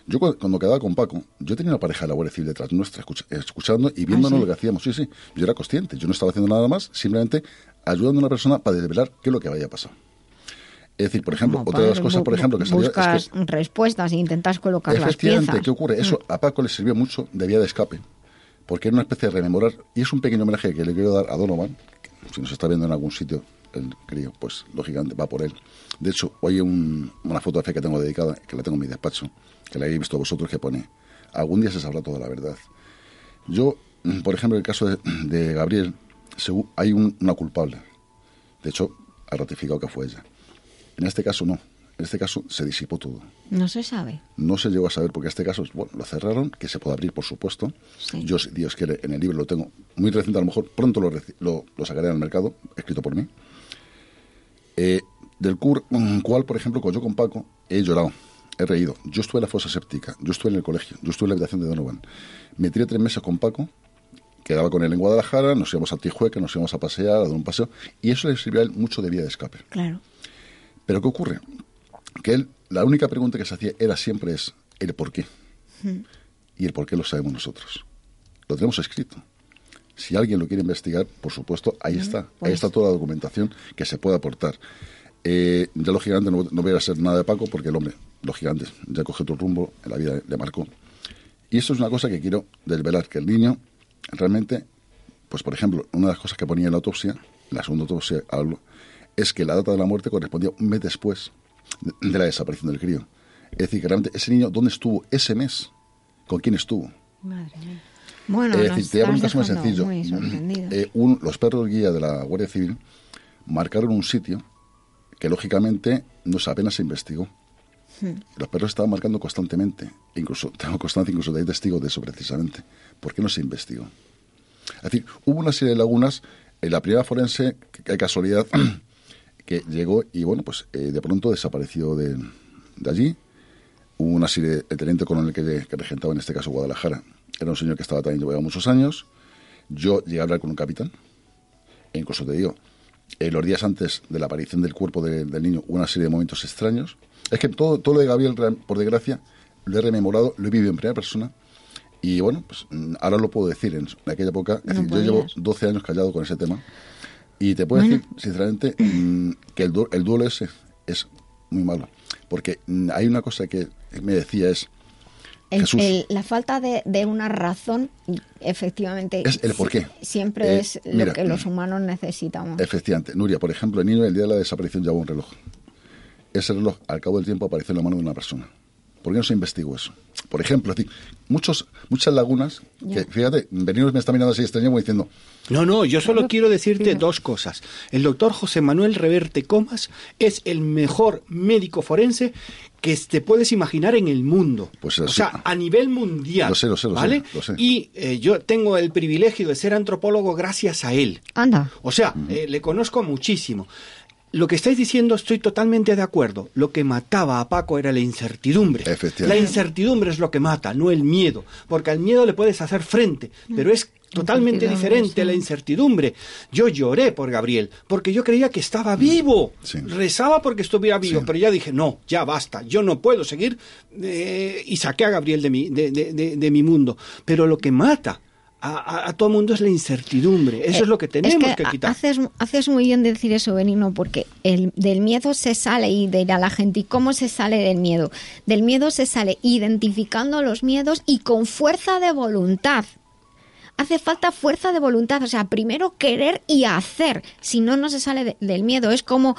yo cuando quedaba con Paco, yo tenía una pareja de la Guardia Civil detrás nuestra, escuchando y viéndonos lo que hacíamos. Sí, sí, yo era consciente, yo no estaba haciendo nada más, simplemente ayudando a una persona para desvelar qué es lo que vaya a pasar. Es decir, por ejemplo, otra de las cosas, por ejemplo, que salió es que, respuestas e intentas colocar las piezas. ¿qué ocurre? Eso mm. a Paco le sirvió mucho de vía de escape, porque era una especie de rememorar, y es un pequeño homenaje que le quiero dar a Donovan, si nos está viendo en algún sitio, el crío, pues lógicamente va por él. De hecho, hoy hay una fotografía que tengo dedicada, que la tengo en mi despacho, que la habéis visto vosotros, que pone, algún día se sabrá toda la verdad. Yo, mm, por ejemplo, en el caso de, Gabriel, hay una culpable. De hecho, ha ratificado que fue ella. En este caso no. En este caso se disipó todo. No se sabe. No se llegó a saber porque este caso, bueno, lo cerraron, que se puede abrir, por supuesto. Yo, si Dios quiere, en el libro lo tengo muy reciente, a lo mejor pronto lo, lo, sacaré al mercado, escrito por mí. Eh, del mm, cual, por ejemplo, yo con Paco he llorado he reído. Yo estuve en la fosa séptica, yo estuve en el colegio, yo estuve en la habitación de Donovan. Me tiré tres meses con Paco, quedaba con él en Guadalajara, nos íbamos a Tijueca, nos íbamos a pasear, a dar un paseo, y eso le sirvió a él mucho de vía de escape. Claro. Pero ¿qué ocurre? Que él, la única pregunta que se hacía era siempre es el por qué. Y el por qué lo sabemos nosotros. Lo tenemos escrito. Si alguien lo quiere investigar, por supuesto, ahí está. Ahí pues está toda la documentación que se puede aportar. Eh, ya lógicamente no, no voy a hacer nada de Paco porque el hombre los gigantes, ya coge otro rumbo en la vida de Marco. Y esto es una cosa que quiero desvelar, que el niño realmente, pues por ejemplo, una de las cosas que ponía en la autopsia, la segunda autopsia hablo, es que la data de la muerte correspondía un mes después de la desaparición del crío. Es decir, que realmente ese niño, ¿dónde estuvo ese mes? ¿Con quién estuvo? Madre mía. Bueno, es decir, te hago un caso muy sencillo. Eh, los perros guía de la Guardia Civil marcaron un sitio que lógicamente no apenas se investigó. Hmm. Los perros estaban marcando constantemente. Incluso, tengo constancia incluso de testigos de eso precisamente. ¿Por qué no se investigó? Es decir, hubo una serie de lagunas. En la primera forense, hay casualidad, que llegó y bueno, pues eh, de pronto desapareció de, allí. Hubo una serie, el teniente coronel que, que, regentaba en este caso Guadalajara, era un señor que estaba también llevaba muchos años. Yo llegué a hablar con un capitán, e incluso te digo, los días antes de la aparición del cuerpo del niño una serie de momentos extraños es que todo, todo lo de Gabriel, por desgracia, lo he rememorado, lo he vivido en primera persona Y bueno, pues mm, ahora lo puedo decir. En aquella época, es decir, yo llevo 12 años callado con ese tema. Y te puedo decir, sinceramente, mm, que el, el duelo ese es muy malo. Porque mm, hay una cosa que me decía es... la falta de, una razón, efectivamente, es el por qué. Siempre eh, es lo que los humanos necesitamos. Efectivamente. Nuria, por ejemplo, el niño el día de la desaparición llevaba un reloj. Ese reloj, al cabo del tiempo, apareció en la mano de una persona. ¿Por qué no se investigó eso? Por ejemplo, muchos, muchas lagunas, que fíjate, Benigno me está mirando así extraño diciendo... No, no, yo solo quiero decirte dos cosas. El doctor José Manuel Reverte Comas es el mejor médico forense que te puedes imaginar en el mundo. Pues o sea, a nivel mundial. Lo sé, lo sé, lo ¿vale? sé, Y eh, yo tengo el privilegio de ser antropólogo gracias a él. Anda. O sea, eh, le conozco muchísimo lo que estáis diciendo estoy totalmente de acuerdo. Lo que mataba a Paco era la incertidumbre. La incertidumbre es lo que mata, no el miedo. Porque al miedo le puedes hacer frente, pero es totalmente diferente la incertidumbre. Yo lloré por Gabriel, porque yo creía que estaba vivo. Rezaba porque estuviera vivo, pero ya dije, no, ya basta, yo no puedo seguir. Eh, y saqué a Gabriel de mi, de, de mi mundo. Pero lo que mata a, todo mundo es la incertidumbre. Eso es lo que tenemos que, quitar. Haces, haces muy bien decir eso, Benino, porque el, del miedo se sale y de ir a la gente. ¿Y cómo se sale del miedo? Del miedo se sale identificando los miedos y con fuerza de voluntad. Hace falta fuerza de voluntad, o sea, primero querer y hacer. Si no, no se sale del miedo. Es como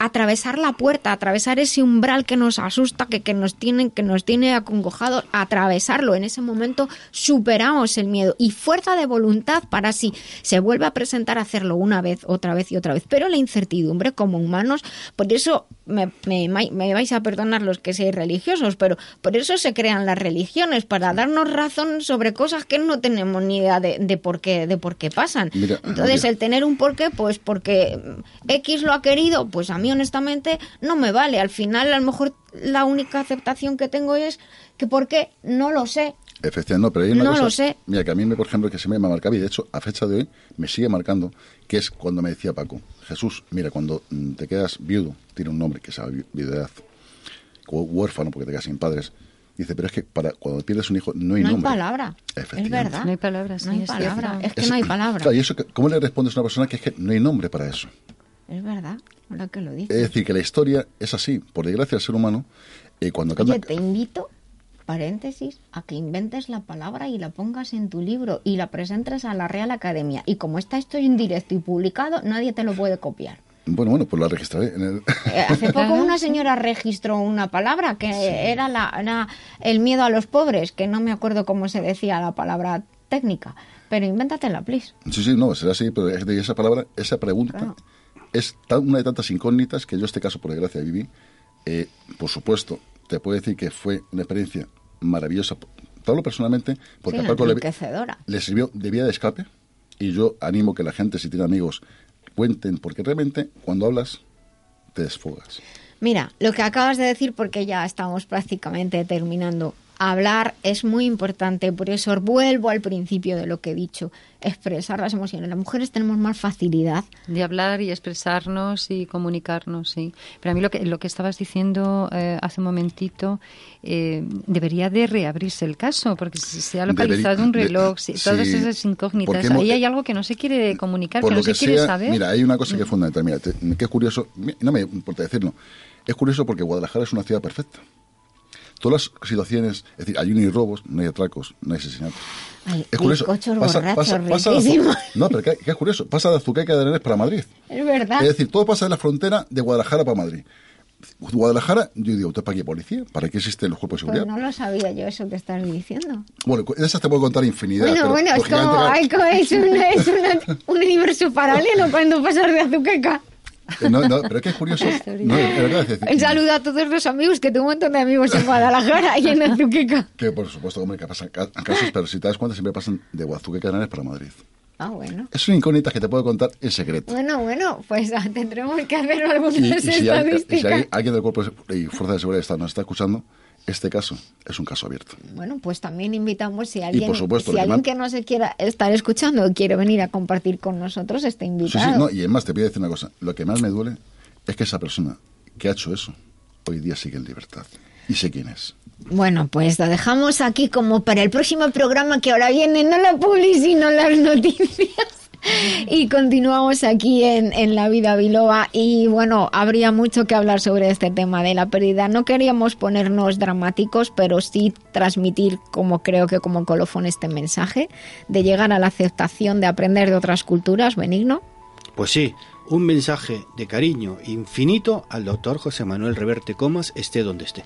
atravesar la puerta, atravesar ese umbral que nos asusta, que, que nos tiene, que nos tiene acongojados, atravesarlo. En ese momento superamos el miedo y fuerza de voluntad para si se vuelve a presentar hacerlo una vez, otra vez y otra vez. Pero la incertidumbre como humanos, por eso me, me, me vais a perdonar los que seáis religiosos, pero por eso se crean las religiones, para darnos razón sobre cosas que no tenemos ni idea de, de por qué, de por qué pasan. Entonces, el tener un porqué, pues porque X lo ha querido, pues a mí honestamente no me vale. Al final, a lo mejor la única aceptación que tengo es que ¿por qué? No lo sé. Efectivamente, no, pero hay una no lo sé. Mira, que a mí, por ejemplo, que se me marcaba, y de hecho, a fecha de hoy, me sigue marcando, que es cuando me decía Paco, Jesús, mira, cuando mm, te quedas viudo, tiene un nombre que se llama viudedad, huérfano porque te quedas sin padres, dice, pero es que para cuando pierdes un hijo no hay nombre. No hay palabra. Es verdad. No hay palabras. No hay palabra. Es que no hay palabra. y eso, ¿cómo le respondes a una persona que es que no hay nombre para eso? Es verdad, ahora que lo dices. Es decir, que la historia es así. Por desgracia, el ser humano, eh, cuando canta... te invito, paréntesis, a que inventes la palabra y la pongas en tu libro y la presentes a la Real Academia. Y como está esto en directo y publicado, nadie te lo puede copiar. Bueno, bueno, pues la registraré. Eh, hace poco una señora registró una palabra que era, la, era el miedo a los pobres, que no me acuerdo cómo se decía la palabra técnica. Pero invéntatela, please. Sí, sí, no, será así, pero esa palabra, esa pregunta es una de tantas incógnitas que yo este caso, por desgracia, viví. Eh, por supuesto, te puedo decir que fue una experiencia maravillosa. Te hablo personalmente porque sí, a le, le, sirvió de vía de escape y yo animo que la gente, si tiene amigos, cuenten, porque realmente cuando hablas te desfogas. Mira, lo que acabas de decir, porque ya estamos prácticamente terminando, hablar es muy importante, por eso vuelvo al principio de lo que he dicho, expresar las emociones. Las mujeres tenemos más facilidad de hablar y expresarnos y comunicarnos, sí. Pero a mí lo que lo que estabas diciendo eh, hace un momentito eh, debería de reabrirse el caso, porque si se ha localizado un reloj, todas esas incógnitas, ahí hay algo que no se quiere comunicar, que no se quiere saber. Mira, hay una cosa que es fundamental, mira, que es curioso, no me importa decirlo, es curioso porque Guadalajara es una ciudad perfecta todas las situaciones, es decir, hay hay robos, no hay atracos, no hay asesinatos. es curioso. Pasa, pasa, pasa no, pero ¿qué, es curioso? Pasa de Azuqueca de Henares para Madrid. Es verdad. Es decir, todo pasa de la frontera de Guadalajara para Madrid. Guadalajara, yo digo, ¿usted para qué policía? ¿Para qué existen los cuerpos de pues seguridad? no lo sabía yo eso que estás diciendo. Bueno, de esas te puedo contar infinidad. Bueno, bueno, es como, es, un universo paralelo cuando pasas de Azuqueca. No, no, pero es que es curioso. No, un saludo a todos los amigos, que tengo un montón de amigos en Guadalajara y en Azuqueca. Que por supuesto, hombre, que pasan casos, pero si te das cuenta, siempre pasan de Azuqueca para Madrid. Ah, bueno. Es una incógnita que te puedo contar en secreto. Bueno, bueno, pues ah, tendremos que hacer algunas y, y si Alguien, alguien del Cuerpo y Fuerza de Seguridad nos está escuchando, este caso es un caso abierto. Bueno, pues también invitamos si alguien, si alguien que no se quiera estar escuchando o quiere venir a compartir con nosotros, está invitado. Sí, sí, no, y además te pido decir una cosa. Lo que más me duele es que esa persona que ha hecho eso hoy día sigue en libertad. Y sé quién es. Bueno, pues lo dejamos aquí como para el próximo programa que ahora viene, no la publicidad, sino las noticias. Y continuamos aquí en, en, La Vida Biloba y bueno, habría mucho que hablar sobre este tema de la pérdida. No queríamos ponernos dramáticos, pero sí transmitir como creo que como colofón este mensaje de llegar a la aceptación de aprender de otras culturas, Benigno. Pues sí, un mensaje de cariño infinito al doctor José Manuel Reverte Comas, esté donde esté.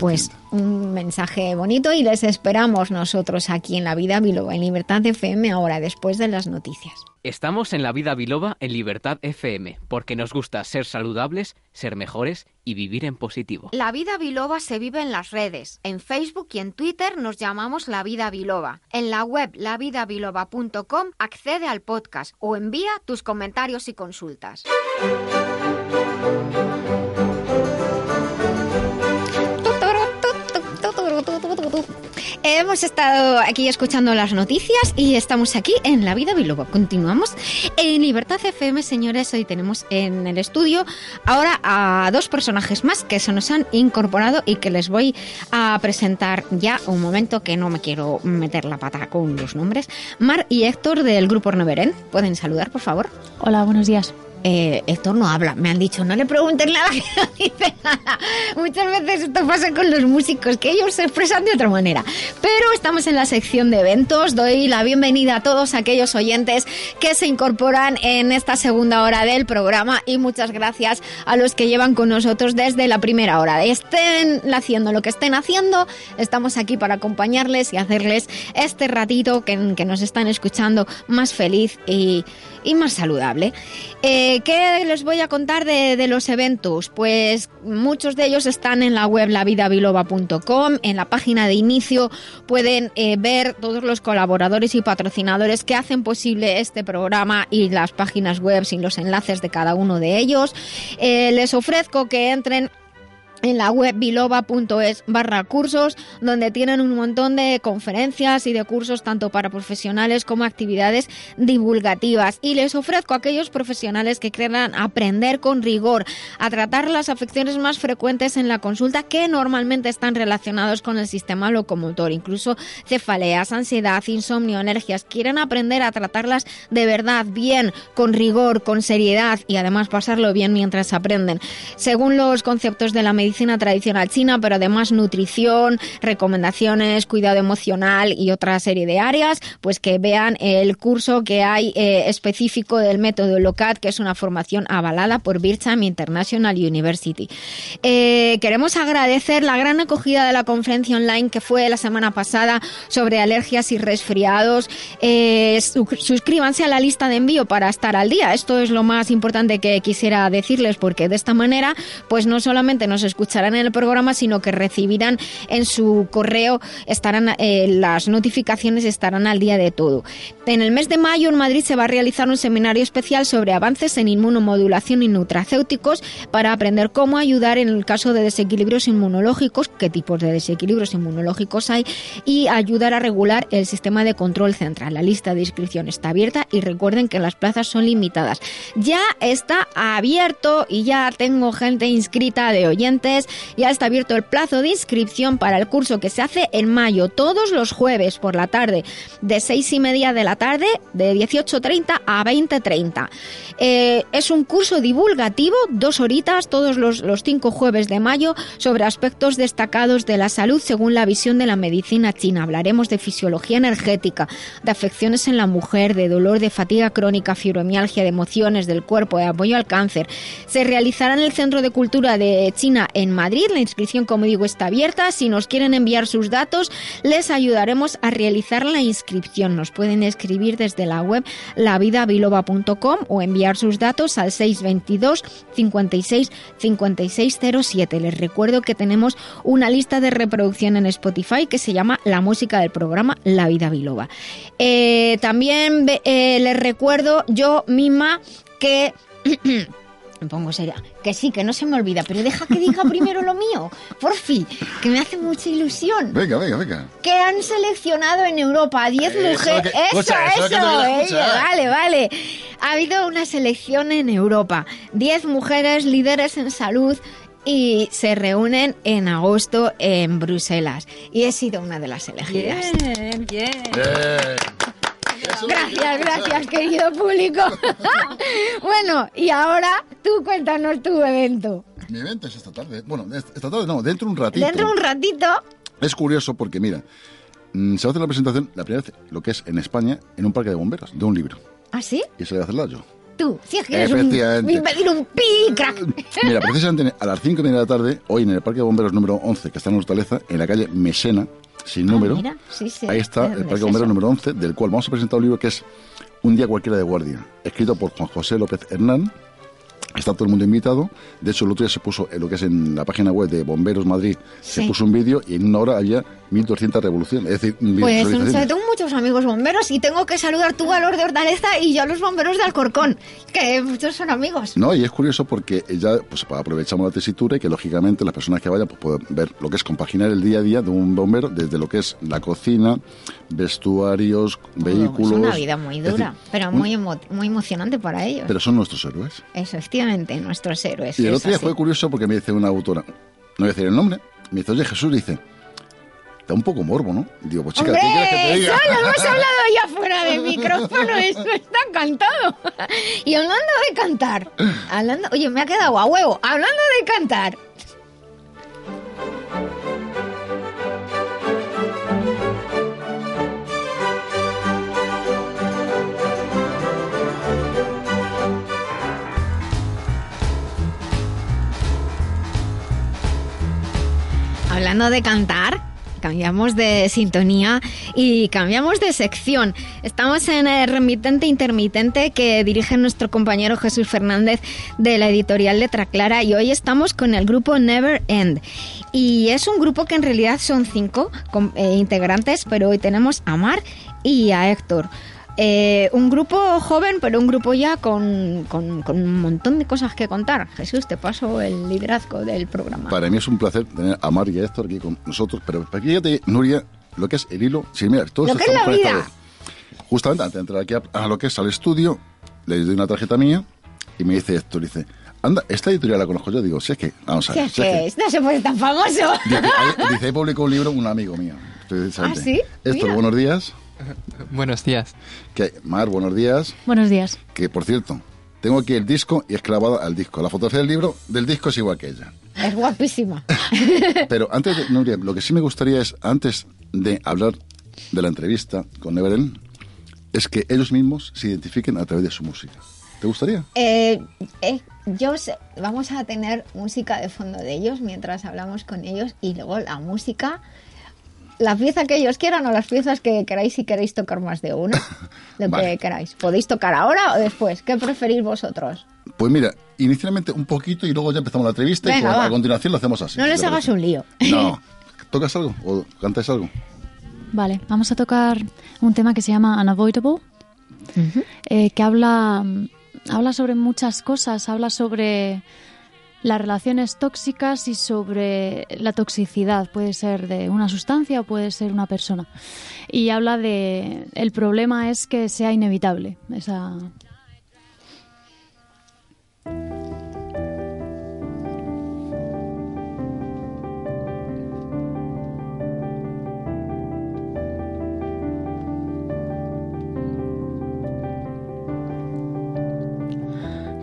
Pues un mensaje bonito y les esperamos nosotros aquí en La Vida Biloba, en Libertad FM, ahora después de las noticias. Estamos en La Vida Biloba en Libertad FM, porque nos gusta ser saludables, ser mejores y vivir en positivo. La Vida Biloba se vive en las redes. En Facebook y en Twitter nos llamamos La Vida Biloba. En la web lavidabiloba.com accede al podcast o envía tus comentarios y consultas. Hemos estado aquí escuchando las noticias y estamos aquí en La Vida Biloba. Continuamos en Libertad FM, señores. Hoy tenemos en el estudio ahora a dos personajes más que se nos han incorporado y que les voy a presentar ya un momento que no me quiero meter la pata con los nombres. Mar y Héctor del Grupo Neveren. ¿Pueden saludar, por favor? Hola, buenos días eh, Héctor no habla. Me han dicho, no le pregunten nada, que no dice nada. Muchas veces esto pasa con los músicos, que ellos se expresan de otra manera. Pero estamos en la sección de eventos. Doy la bienvenida a todos aquellos oyentes que se incorporan en esta segunda hora del programa y muchas gracias a los que llevan con nosotros desde la primera hora. Estén haciendo lo que estén haciendo, estamos aquí para acompañarles y hacerles este ratito que, que nos están escuchando más feliz y y más saludable. Eh, ¿Qué les voy a contar de, los eventos? Pues muchos de ellos están en la web lavidabiloba.com. En la página de inicio pueden eh, ver todos los colaboradores y patrocinadores que hacen posible este programa y las páginas web y los enlaces de cada uno de ellos. Eh, les ofrezco que entren en la web biloba.es barra cursos, donde tienen un montón de conferencias y de cursos tanto para profesionales como actividades divulgativas. Y les ofrezco a aquellos profesionales que quieran aprender con rigor a tratar las afecciones más frecuentes en la consulta que normalmente están relacionados con el sistema locomotor, incluso cefaleas, ansiedad, insomnio, alergias. Quieren aprender a tratarlas de verdad, bien, con rigor, con seriedad y además pasarlo bien mientras aprenden. Según los conceptos de la medicina, medicina tradicional china, pero además nutrición, recomendaciones, cuidado emocional y otra serie de áreas, pues que vean el curso que hay eh, específico del método LOCAT, que es una formación avalada por Bircham International University. Eh, queremos agradecer la gran acogida de la conferencia online que fue la semana pasada sobre alergias y resfriados. Eh, suscríbanse a la lista de envío para estar al día. Esto es lo más importante que quisiera decirles porque de esta manera, pues no solamente nos escucharán en el programa, sino que recibirán en su correo, estarán eh, las notificaciones estarán al día de todo. En el mes de mayo en Madrid se va a realizar un seminario especial sobre avances en inmunomodulación y nutracéuticos para aprender cómo ayudar en el caso de desequilibrios inmunológicos, qué tipos de desequilibrios inmunológicos hay y ayudar a regular el sistema de control central. La lista de inscripción está abierta y recuerden que las plazas son limitadas. Ya está abierto y ya tengo gente inscrita de oyentes ya está abierto el plazo de inscripción para el curso que se hace en mayo, todos los jueves por la tarde, de seis y media de la tarde, de 18.30 a 20.30. Eh, es un curso divulgativo, dos horitas, todos los, los cinco jueves de mayo, sobre aspectos destacados de la salud según la visión de la medicina china. Hablaremos de fisiología energética, de afecciones en la mujer, de dolor, de fatiga crónica, fibromialgia, de emociones del cuerpo, de apoyo al cáncer. Se realizará en el Centro de Cultura de China en Madrid. La inscripción, como digo, está abierta. Si nos quieren enviar sus datos, les ayudaremos a realizar la inscripción. Nos pueden escribir desde la web lavidabiloba.com o enviar sus datos al 622 56 5607. Les recuerdo que tenemos una lista de reproducción en Spotify que se llama La música del programa La Vida Biloba. Eh, también eh, les recuerdo yo misma que me pongo seria. Que sí, que no se me olvida, pero deja que diga primero lo mío, por fin, que me hace mucha ilusión. Venga, venga, venga. Que han seleccionado en Europa a 10 mujeres. Eso, eso, vale, vale. Ha habido una selección en Europa. 10 mujeres líderes en salud y se reúnen en agosto en Bruselas. Y he sido una de las elegidas. Bien, bien. Gracias, gracias, querido público. bueno, y ahora tú cuéntanos tu evento. Mi evento es esta tarde. Bueno, esta tarde no, dentro de un ratito. Dentro de un ratito. Es curioso porque, mira, mm, se va a hacer la presentación, la primera vez, lo que es en España, en un parque de bomberos, de un libro. ¿Ah, sí? Y se le va a hacerla yo. Tú, si es que eres un, un pi, crack. Mira, precisamente a las 5 de la tarde, hoy en el Parque de Bomberos número 11, que está en Hortaleza, en la calle Mesena, sin ah, número, ahí está el Parque de Bomberos número 11, del cual vamos a presentar un libro que es Un día cualquiera de guardia, escrito por Juan José López Hernán, Está todo el mundo invitado. De hecho, el otro día se puso, en lo que es en la página web de Bomberos Madrid, se puso un vídeo y en una hora había 1.200 revoluciones. Es decir, pues tengo muchos amigos bomberos y tengo que saludar tú a los de Hortaleza y yo a los bomberos de Alcorcón, que muchos son amigos. No, y es curioso porque ya pues, aprovechamos la tesitura y que lógicamente las personas que vayan pues, pueden ver lo que es compaginar el día a día de un bombero desde lo que es la cocina, vestuarios, vehículos. Es una vida muy dura, pero muy, muy emocionante para ellos. Pero son nuestros héroes. Efectivamente, nuestros héroes. Y el otro día fue curioso porque me dice una autora, no voy a decir el nombre, me dice, oye Jesús, dice, da un poco morbo, ¿no? Digo, pues chica, ¿qué quieres que te diga? Eso lo hemos hablado ya fuera de micrófono, eso está cantado. Y hablando de cantar, hablando, oye, me ha quedado a huevo, hablando de cantar. Hablando de cantar, cambiamos de sintonía y cambiamos de sección. Estamos en el remitente intermitente que dirige nuestro compañero Jesús Fernández de la editorial Letra Clara y hoy estamos con el grupo Never End. Y es un grupo que en realidad son cinco eh, integrantes, pero hoy tenemos a Mar y a Héctor. Eh, un grupo joven, pero un grupo ya con, con, un montón de cosas que contar. Jesús, te paso el liderazgo del programa. Para mí es un placer tener a Mar y a Héctor aquí con nosotros, pero fíjate, Nuria, lo que es el hilo, sí, mira, todo lo que es la vida. Justamente antes de entrar aquí a, lo que es al estudio, le doy una tarjeta mía y me dice Héctor, dice, anda, esta editorial la conozco yo, digo, si es que, vamos a ver. Si es que, no se puede tan famoso. Dice, dice, ahí publicó un libro un amigo mío. ¿Ah, sí? Héctor, buenos días. Buenos días. Que, Mar, buenos días. Buenos días. Que, por cierto, tengo aquí el disco y es clavada al disco. La fotografía del libro del disco es igual que ella. Es guapísima. Pero antes de, Nuria, lo que sí me gustaría es, antes de hablar de la entrevista con Neveren, es que ellos mismos se identifiquen a través de su música. ¿Te gustaría? Eh, eh, yo vamos a tener música de fondo de ellos mientras hablamos con ellos y luego la música la pieza que ellos quieran o las piezas que queráis si queréis tocar más de una, lo que queráis. ¿Podéis tocar ahora o después? ¿Qué preferís vosotros? Pues mira, inicialmente un poquito y luego ya empezamos la entrevista y a continuación lo hacemos así. No les hagas un lío. No. ¿Tocas algo o cantáis algo? Vale, vamos a tocar un tema que se llama Unavoidable, eh, que habla, habla sobre muchas cosas, habla sobre las relaciones tóxicas y sobre la toxicidad. Puede ser de una sustancia o puede ser una persona. Y habla de el problema es que sea inevitable esa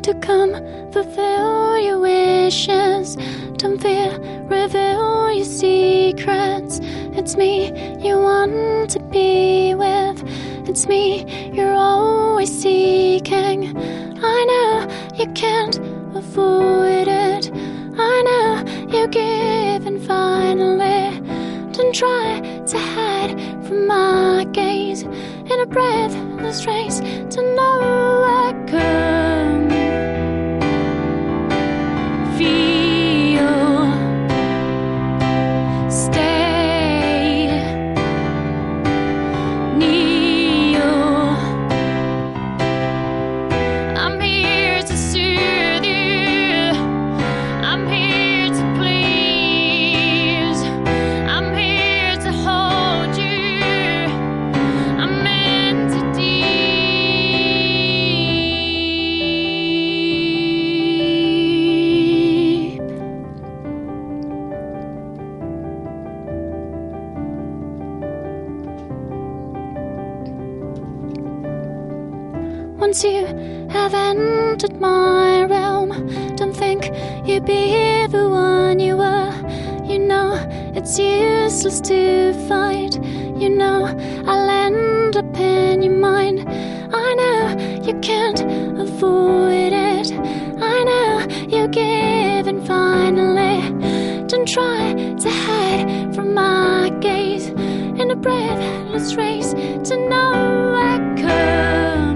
to come fulfill your wishes. Don't fear, reveal your secrets. It's me you want to be with. It's me you're always seeking. I know you can't avoid it. I know you give and finally don't try to hide from my gaze in a breathless race to nowhere. Come. Once have entered my realm, don't think you'd be the one you were. You know it's useless to fight. You know I'll end up in your mind. I know you can't avoid it. I know you're giving finally. Don't try to hide from my gaze in a breathless race to no outcome. Feel,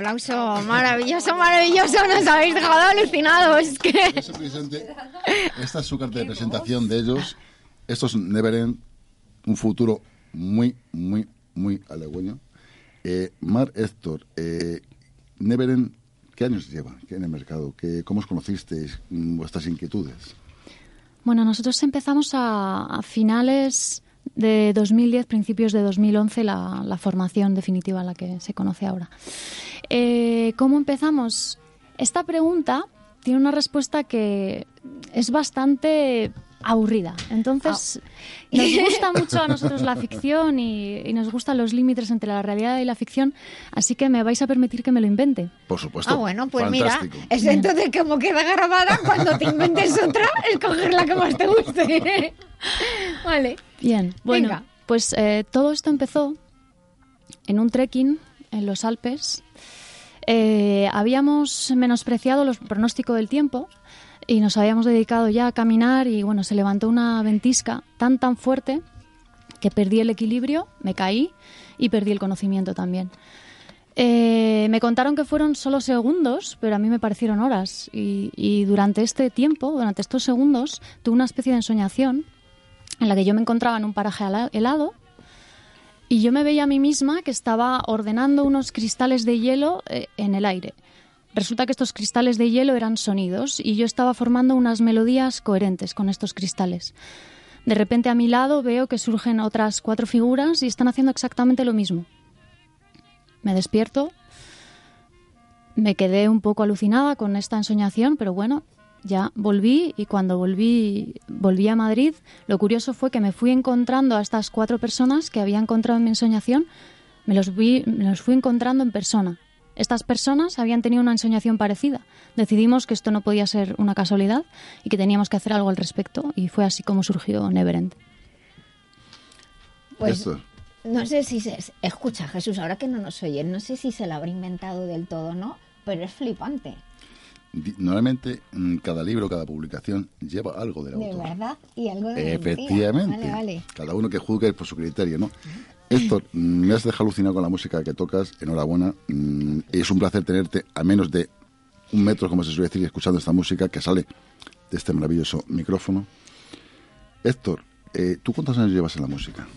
aplauso maravilloso, maravilloso. Nos habéis dejado alucinados. Es que... Esta es su carta de presentación de ellos. Esto es Neverend, un futuro muy, muy, muy halagüeño. Eh, Mar Héctor, eh, Neverend, ¿qué años lleva ¿Qué en el mercado? ¿Qué, ¿Cómo os conocisteis? Mm, ¿Vuestras inquietudes? Bueno, nosotros empezamos a, a finales de 2010, principios de 2011, la, la formación definitiva, la que se conoce ahora. Eh, ¿Cómo empezamos? Esta pregunta tiene una respuesta que es bastante aburrida. Entonces, nos gusta mucho a nosotros la ficción y, y nos gustan los límites entre la realidad y la ficción, así que me vais a permitir que me lo invente. Por supuesto. Ah, bueno, pues Fantástico. mira, es entonces como queda grabada, cuando te inventes otra, escoger la que más te guste. vale. Bien, bueno, Venga. pues eh, todo esto empezó en un trekking en los Alpes. Eh, habíamos menospreciado los pronóstico del tiempo y nos habíamos dedicado ya a caminar y bueno, se levantó una ventisca tan tan fuerte que perdí el equilibrio, me caí y perdí el conocimiento también. Eh, me contaron que fueron solo segundos, pero a mí me parecieron horas. Y, y durante este tiempo, durante estos segundos, tuve una especie de ensoñación en la que yo me encontraba en un paraje helado y yo me veía a mí misma que estaba ordenando unos cristales de hielo eh, en el aire. Resulta que estos cristales de hielo eran sonidos y yo estaba formando unas melodías coherentes con estos cristales. De repente a mi lado veo que surgen otras cuatro figuras y están haciendo exactamente lo mismo. Me despierto, me quedé un poco alucinada con esta ensoñación, pero bueno, ya volví y cuando volví, volví a Madrid, lo curioso fue que me fui encontrando a estas cuatro personas que había encontrado en mi ensoñación, me los, vi, me los fui encontrando en persona. Estas personas habían tenido una ensoñación parecida. Decidimos que esto no podía ser una casualidad y que teníamos que hacer algo al respecto y fue así como surgió Neverend. Pues no sé si se... Escucha, Jesús, ahora que no nos oyen, no sé si se la habrá inventado del todo, ¿no? Pero es flipante. Normalmente, mm, cada libro, cada publicación lleva algo del De autor. verdad. Y algo de. Efectivamente. Vale, vale. Cada uno que juzgue por su criterio, ¿no? Héctor, mm, me has dejado alucinado con la música que tocas. Enhorabuena. Mm, Es un placer tenerte a menos de un metro, como se suele decir, escuchando esta música que sale de este maravilloso micrófono. Héctor, eh, ¿tú cuántos años llevas en la música?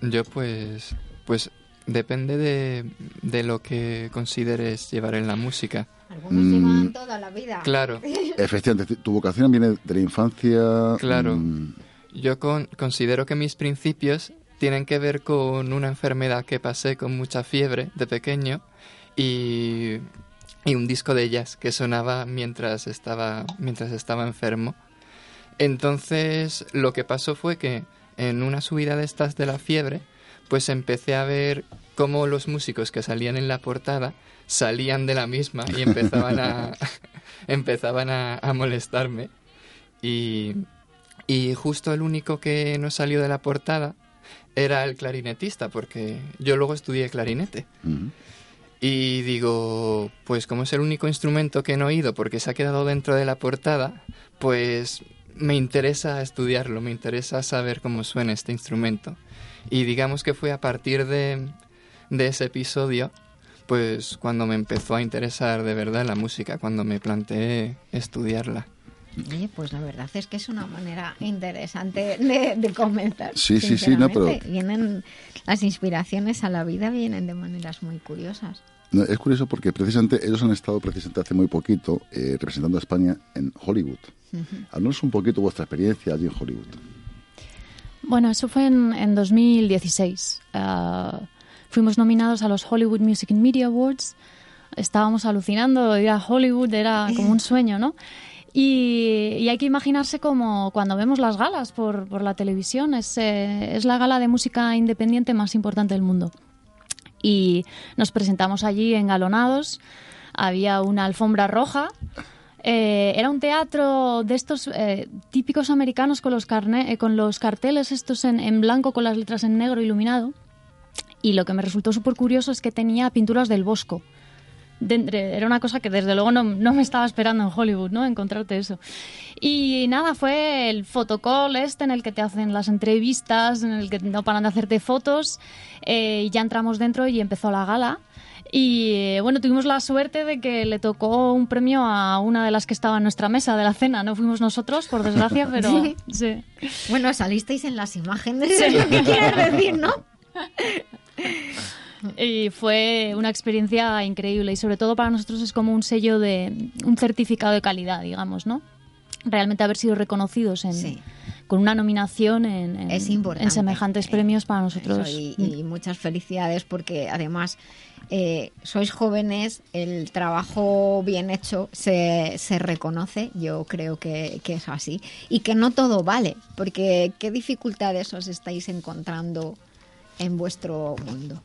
Yo pues, pues depende de, de lo que consideres llevar en la música. Algunos Mm. llevan toda la vida. Claro. Efectivamente, tu vocación viene de la infancia. Claro. mm, Yo con- considero que mis principios tienen que ver con una enfermedad que pasé con mucha fiebre de pequeño y, y un disco de jazz que sonaba mientras estaba, mientras estaba enfermo. Entonces lo que pasó fue que en una subida de estas de la fiebre, pues empecé a ver cómo los músicos que salían en la portada salían de la misma y empezaban a, empezaban a, a molestarme. Y, y justo el único que no salió de la portada era el clarinetista, porque yo luego estudié clarinete. Y digo, pues como es el único instrumento que no he oído porque se ha quedado dentro de la portada, pues me interesa estudiarlo, me interesa saber cómo suena este instrumento. Y digamos que fue a partir de, de ese episodio, pues cuando me empezó a interesar de verdad la música, cuando me planteé estudiarla. Oye, pues la verdad es que es una manera interesante de, de comenzar. Sí, sí, sí, no, pero... Vienen, las inspiraciones a la vida vienen de maneras muy curiosas. No, es curioso porque precisamente ellos han estado precisamente hace muy poquito eh, representando a España en Hollywood. Uh -huh. un poquito vuestra experiencia allí en Hollywood. Bueno, eso fue en, en 2016. Uh, fuimos nominados a los Hollywood Music and Media Awards. Estábamos alucinando, ir a Hollywood era como un sueño, ¿no? Y, y, hay que imaginarse como cuando vemos las galas por, por la televisión, es, eh, es, la gala de música independiente más importante del mundo. Y nos presentamos allí engalonados, había una alfombra roja, eh, era un teatro de estos eh, típicos americanos con los, carne eh, con los carteles estos en, en blanco con las letras en negro iluminado. Y lo que me resultó súper curioso es que tenía pinturas del Bosco de, era una cosa que desde luego no, no, me estaba esperando en Hollywood, ¿no? Encontrarte eso. Y nada, fue el fotocall este en el que te hacen las entrevistas, en el que no paran de hacerte fotos. Eh, ya entramos dentro y empezó la gala. Y eh, bueno, tuvimos la suerte de que le tocó un premio a una de las que estaba en nuestra mesa de la cena. No fuimos nosotros, por desgracia, pero sí. sí. Bueno, salisteis en las imágenes, es lo que quieres decir, ¿no? Y fue una experiencia increíble y sobre todo para nosotros es como un sello de un certificado de calidad, digamos, ¿no? Realmente haber sido reconocidos en, sí. con una nominación en, en, en semejantes premios para nosotros. Y, y, muchas felicidades porque además eh, sois jóvenes, el trabajo bien hecho se, se reconoce, yo creo que, que, es así, y que no todo vale, porque ¿qué dificultades os estáis encontrando en vuestro mundo?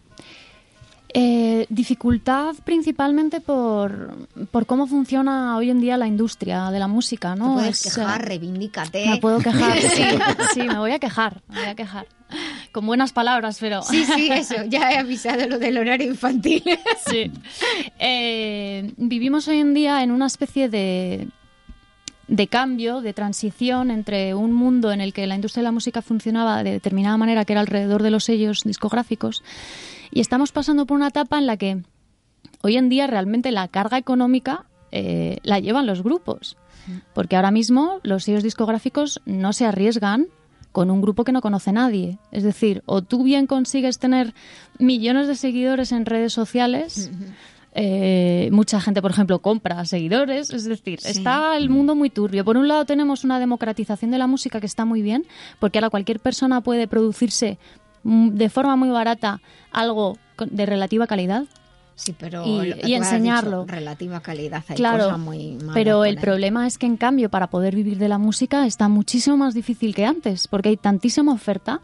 Eh, dificultad principalmente por, por, cómo funciona hoy en día la industria de la música, ¿no? Te puedes es, quejar, reivindícate. Me puedo quejar, sí, sí, me voy a quejar, me voy a quejar. Con buenas palabras, pero... Sí, sí, eso, ya he avisado lo del horario infantil. Sí. Eh, vivimos hoy en día en una especie de de cambio, de transición entre un mundo en el que la industria de la música funcionaba de determinada manera, que era alrededor de los sellos discográficos, y estamos pasando por una etapa en la que hoy en día realmente la carga económica eh, la llevan los grupos, porque ahora mismo los sellos discográficos no se arriesgan con un grupo que no conoce nadie. Es decir, o tú bien consigues tener millones de seguidores en redes sociales. Eh, mucha gente, por ejemplo, compra seguidores. Es decir, sí. está el mundo muy turbio. Por un lado tenemos una democratización de la música que está muy bien, porque ahora cualquier persona puede producirse de forma muy barata algo de relativa calidad. Sí, pero y, y enseñarlo. Dicho, relativa calidad. Hay claro, cosas muy pero el problema es que en cambio para poder vivir de la música está muchísimo más difícil que antes, porque hay tantísima oferta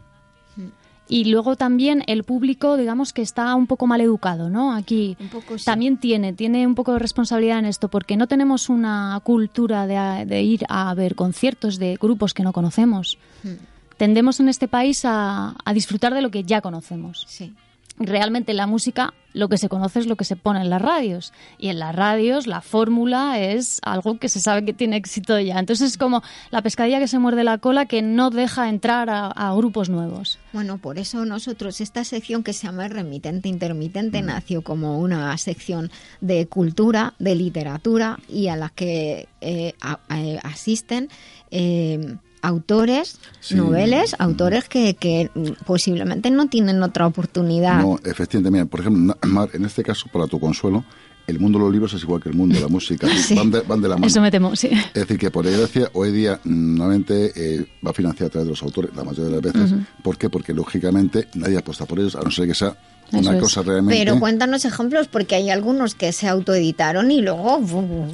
y luego también el público, digamos que está un poco mal educado, ¿no? Aquí poco, sí. también tiene, tiene un poco de responsabilidad en esto, porque no tenemos una cultura de, de ir a ver conciertos de grupos que no conocemos. Hmm. Tendemos en este país a, a, disfrutar de lo que ya conocemos. Sí. Realmente la música, lo que se conoce es lo que se pone en las radios. Y en las radios la fórmula es algo que se sabe que tiene éxito ya. Entonces es como la pescadilla que se muerde la cola que no deja entrar a, a grupos nuevos. Bueno, por eso nosotros, esta sección que se llama Remitente Intermitente, mm. nació como una sección de cultura, de literatura y a la que eh, a, a, asisten. Eh, autores, sí. noveles, autores que, que, posiblemente no tienen otra oportunidad. No, efectivamente, por ejemplo, Mar, en este caso, para tu consuelo, el mundo de los libros es igual que el mundo de la música, sí. van, de, van, de, la mano. Eso me temo, sí. Es decir, que por desgracia, hoy día, nuevamente, eh, va financiado a través de los autores, la mayoría de las veces. Uh -huh. ¿Por qué? Porque, lógicamente, nadie apuesta por ellos, a no ser que sea una Eso cosa es. realmente... Pero cuéntanos ejemplos, porque hay algunos que se autoeditaron y luego...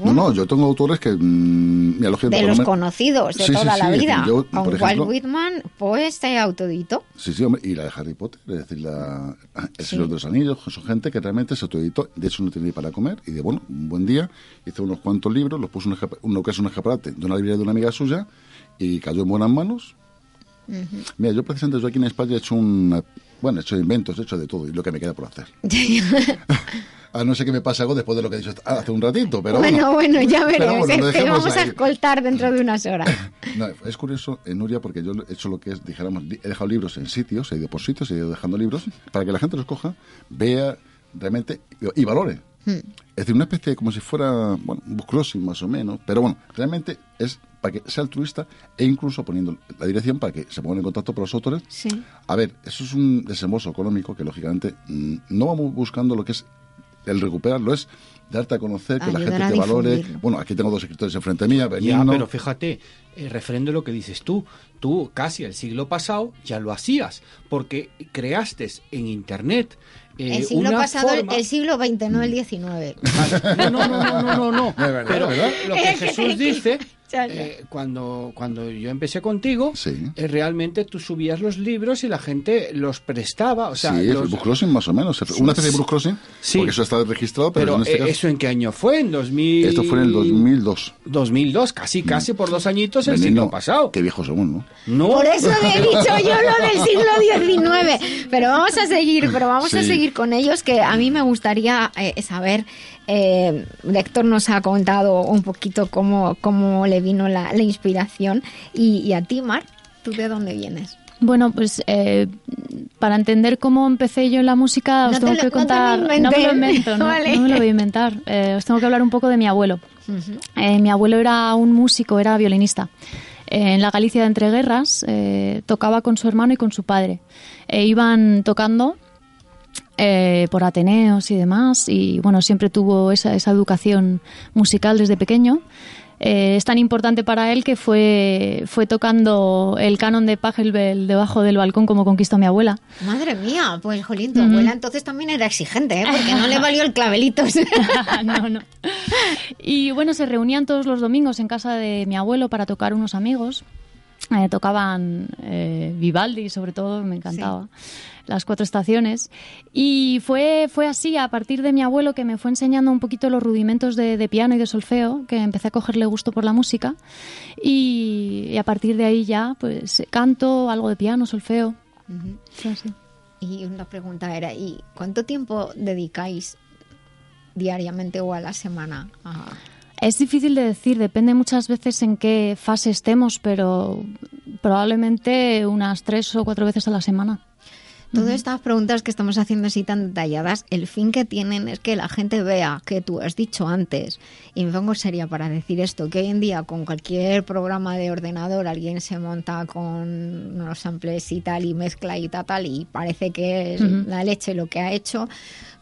No, no, yo tengo autores que... Mmm, de los conocidos de sí, toda sí, la sí, vida. Yo, Con ejemplo, Walt Whitman, pues se autoeditó. Sí, sí, hombre, y la de Harry Potter, es decir, la, El Señor de los Anillos, son gente que realmente se autoeditó, de hecho no tenía ni para comer, y de bueno, un buen día hizo unos cuantos libros, los puso en es un escaparate de una librería de una amiga suya, y cayó en buenas manos. Uh -huh. Mira, yo precisamente yo aquí en España he hecho una Bueno, he hecho inventos, he hecho de todo y lo que me queda por hacer. a no ser que me pase algo después de lo que he dicho hace un ratito, pero bueno. Bueno, ya veremos. bueno, te vamos a escoltar dentro de unas horas. No, es curioso, eh, Nuria, porque yo he hecho lo que es, dijéramos, he dejado libros en sitios, he ido por sitios, he ido dejando libros, para que la gente los coja, vea realmente y, valore. Hmm. Es decir, una especie de como si fuera, bueno, un crossing más o menos, pero bueno, realmente es para que sea altruista e incluso poniendo la dirección para que se pongan en contacto con los autores. Sí. A ver, eso es un desembolso económico que lógicamente mm, no vamos buscando lo que es el recuperarlo, es darte a conocer, que la Ayudar gente a te valore. difundirlo. Bueno, aquí tengo dos escritores enfrente mía, Ya, pero fíjate, eh, referendo a lo que dices tú, tú casi el siglo pasado ya lo hacías, porque creaste en Internet eh, el siglo una pasado, el- forma- el siglo XX, no el XIX. No, no, no, no, no, no, no. Pero lo que Es que- Jesús dice. Eh, cuando, cuando yo empecé contigo, Sí. eh, realmente tú subías los libros y la gente los prestaba. O sea, sí, los- el book crossing más o menos. Una especie de book crossing, Sí. porque eso está registrado, pero, pero en este eh, caso... ¿eso en qué año fue? ¿En 2000? Esto fue en el 2002. 2002, casi, casi por dos añitos el siglo pasado. Qué viejos somos, ¿no? No. Por eso he dicho yo lo del siglo XIX. Pero vamos a seguir, pero vamos a seguir con ellos, que a mí me gustaría eh, saber. Eh, Héctor nos ha contado un poquito cómo, cómo le vino la, la inspiración. Y, y a ti, Mar, ¿tú de dónde vienes? Bueno, pues eh, para entender cómo empecé yo en la música, os No te tengo lo- que no te lo contar. No, me lo invento, no, Vale. no me lo voy a inventar. Eh, os tengo que hablar un poco de mi abuelo. Eh, mi abuelo era un músico, era violinista. En la Galicia de entreguerras eh, tocaba con su hermano y con su padre. E iban tocando eh, por Ateneos y demás, y bueno, siempre tuvo esa, esa educación musical desde pequeño. Eh, es tan importante para él que fue, fue tocando el canon de Pachelbel debajo del balcón como conquistó mi abuela. Madre mía, pues Jolín, tu Ujú. abuela entonces también era exigente, ¿eh? porque no le valió el clavelitos. no, no. Y bueno, se reunían todos los domingos en casa de mi abuelo para tocar unos amigos. Eh, tocaban Vivaldi, sobre todo, me encantaba. Las cuatro estaciones. Y fue, fue así, a partir de mi abuelo, que me fue enseñando un poquito los rudimentos de, de piano y de solfeo, que empecé a cogerle gusto por la música. Y, y a partir de ahí ya, pues canto, algo de piano, solfeo. Ujú. Fue así. Y una pregunta era, ¿y cuánto tiempo dedicáis diariamente o a la semana a, Es difícil de decir, depende muchas veces en qué fase estemos, pero probablemente unas tres o cuatro veces a la semana. Todas estas preguntas que estamos haciendo así tan detalladas, el fin que tienen es que la gente vea que tú has dicho antes, y me pongo seria para decir esto, que hoy en día con cualquier programa de ordenador alguien se monta con unos samples y tal y mezcla y tal, tal y parece que es la leche lo que ha hecho,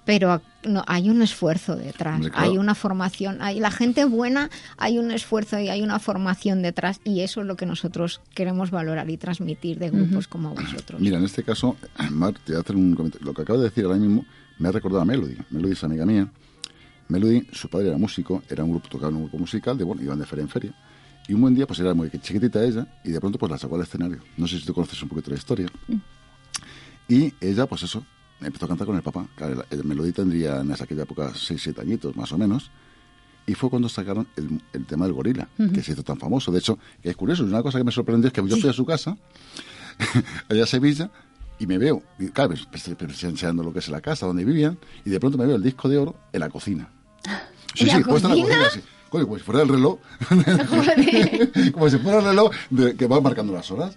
pero no, hay un esfuerzo detrás, Hombre, claro. hay una formación, hay la gente buena, hay un esfuerzo y hay una formación detrás y eso es lo que nosotros queremos valorar y transmitir de grupos como vosotros. Mira, en este caso, Mar, te voy a hacer un comentario. Lo que acabo de decir ahora mismo me ha recordado a Melody. Melody es amiga mía. Melody, su padre era músico, era un grupo, tocaba un grupo musical, de bueno, iban de feria en feria. Y un buen día, pues era muy chiquitita ella, y de pronto pues la sacó al escenario. No sé si tú conoces un poquito la historia. Y ella, pues eso, empezó a cantar con el papá. Claro, el, el Melody tendría en esa aquella época 6, 7 añitos, más o menos. Y fue cuando sacaron el, el tema del gorila, Ujú. que se hizo tan famoso. De hecho, que es curioso, una cosa que me sorprendió es que yo fui a su casa, allá a Sevilla, y me veo, y claro, estoy enseñando lo que es la casa donde vivían, y de pronto me veo el disco de oro en la cocina. Sí, ¿En la sí, puesto en la cocina? sí. Como si fuera el reloj. como si fuera el reloj de- que va marcando las horas.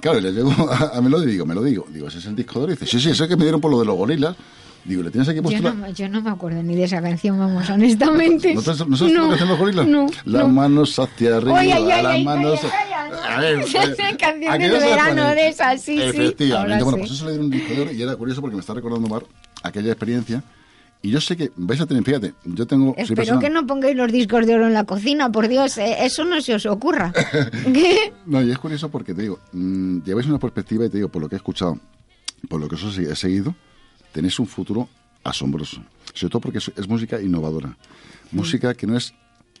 Claro, y le llego a, a Melody y digo, me lo digo. Digo, ese es el disco de oro. Y dice, sí, sí, ese que me dieron por lo de los gorilas. Digo, ¿le tienes aquí puesto Yo no, me- yo no me acuerdo ni de esa canción, vamos, honestamente. ¿No, te- no sabes lo que hacen los gorilas? no, Las no. manos hacia arriba, ay, ay, las ay, manos... A ver, Esa eh, canción ¿a de verano de esas, sí, sí. Efectivamente. Bueno, sí. pues eso le dieron un disco de oro y era curioso porque me está recordando, Mar, aquella experiencia. Y yo sé que vais a tener, fíjate, yo tengo... Espero persona- que no pongáis los discos de oro en la cocina, por Dios, eh, eso no se os ocurra. No, y es curioso porque te digo, mm, lleváis una perspectiva y te digo, por lo que he escuchado, por lo que os he seguido, tenéis un futuro asombroso. Sobre todo porque es, es música innovadora. Música que no es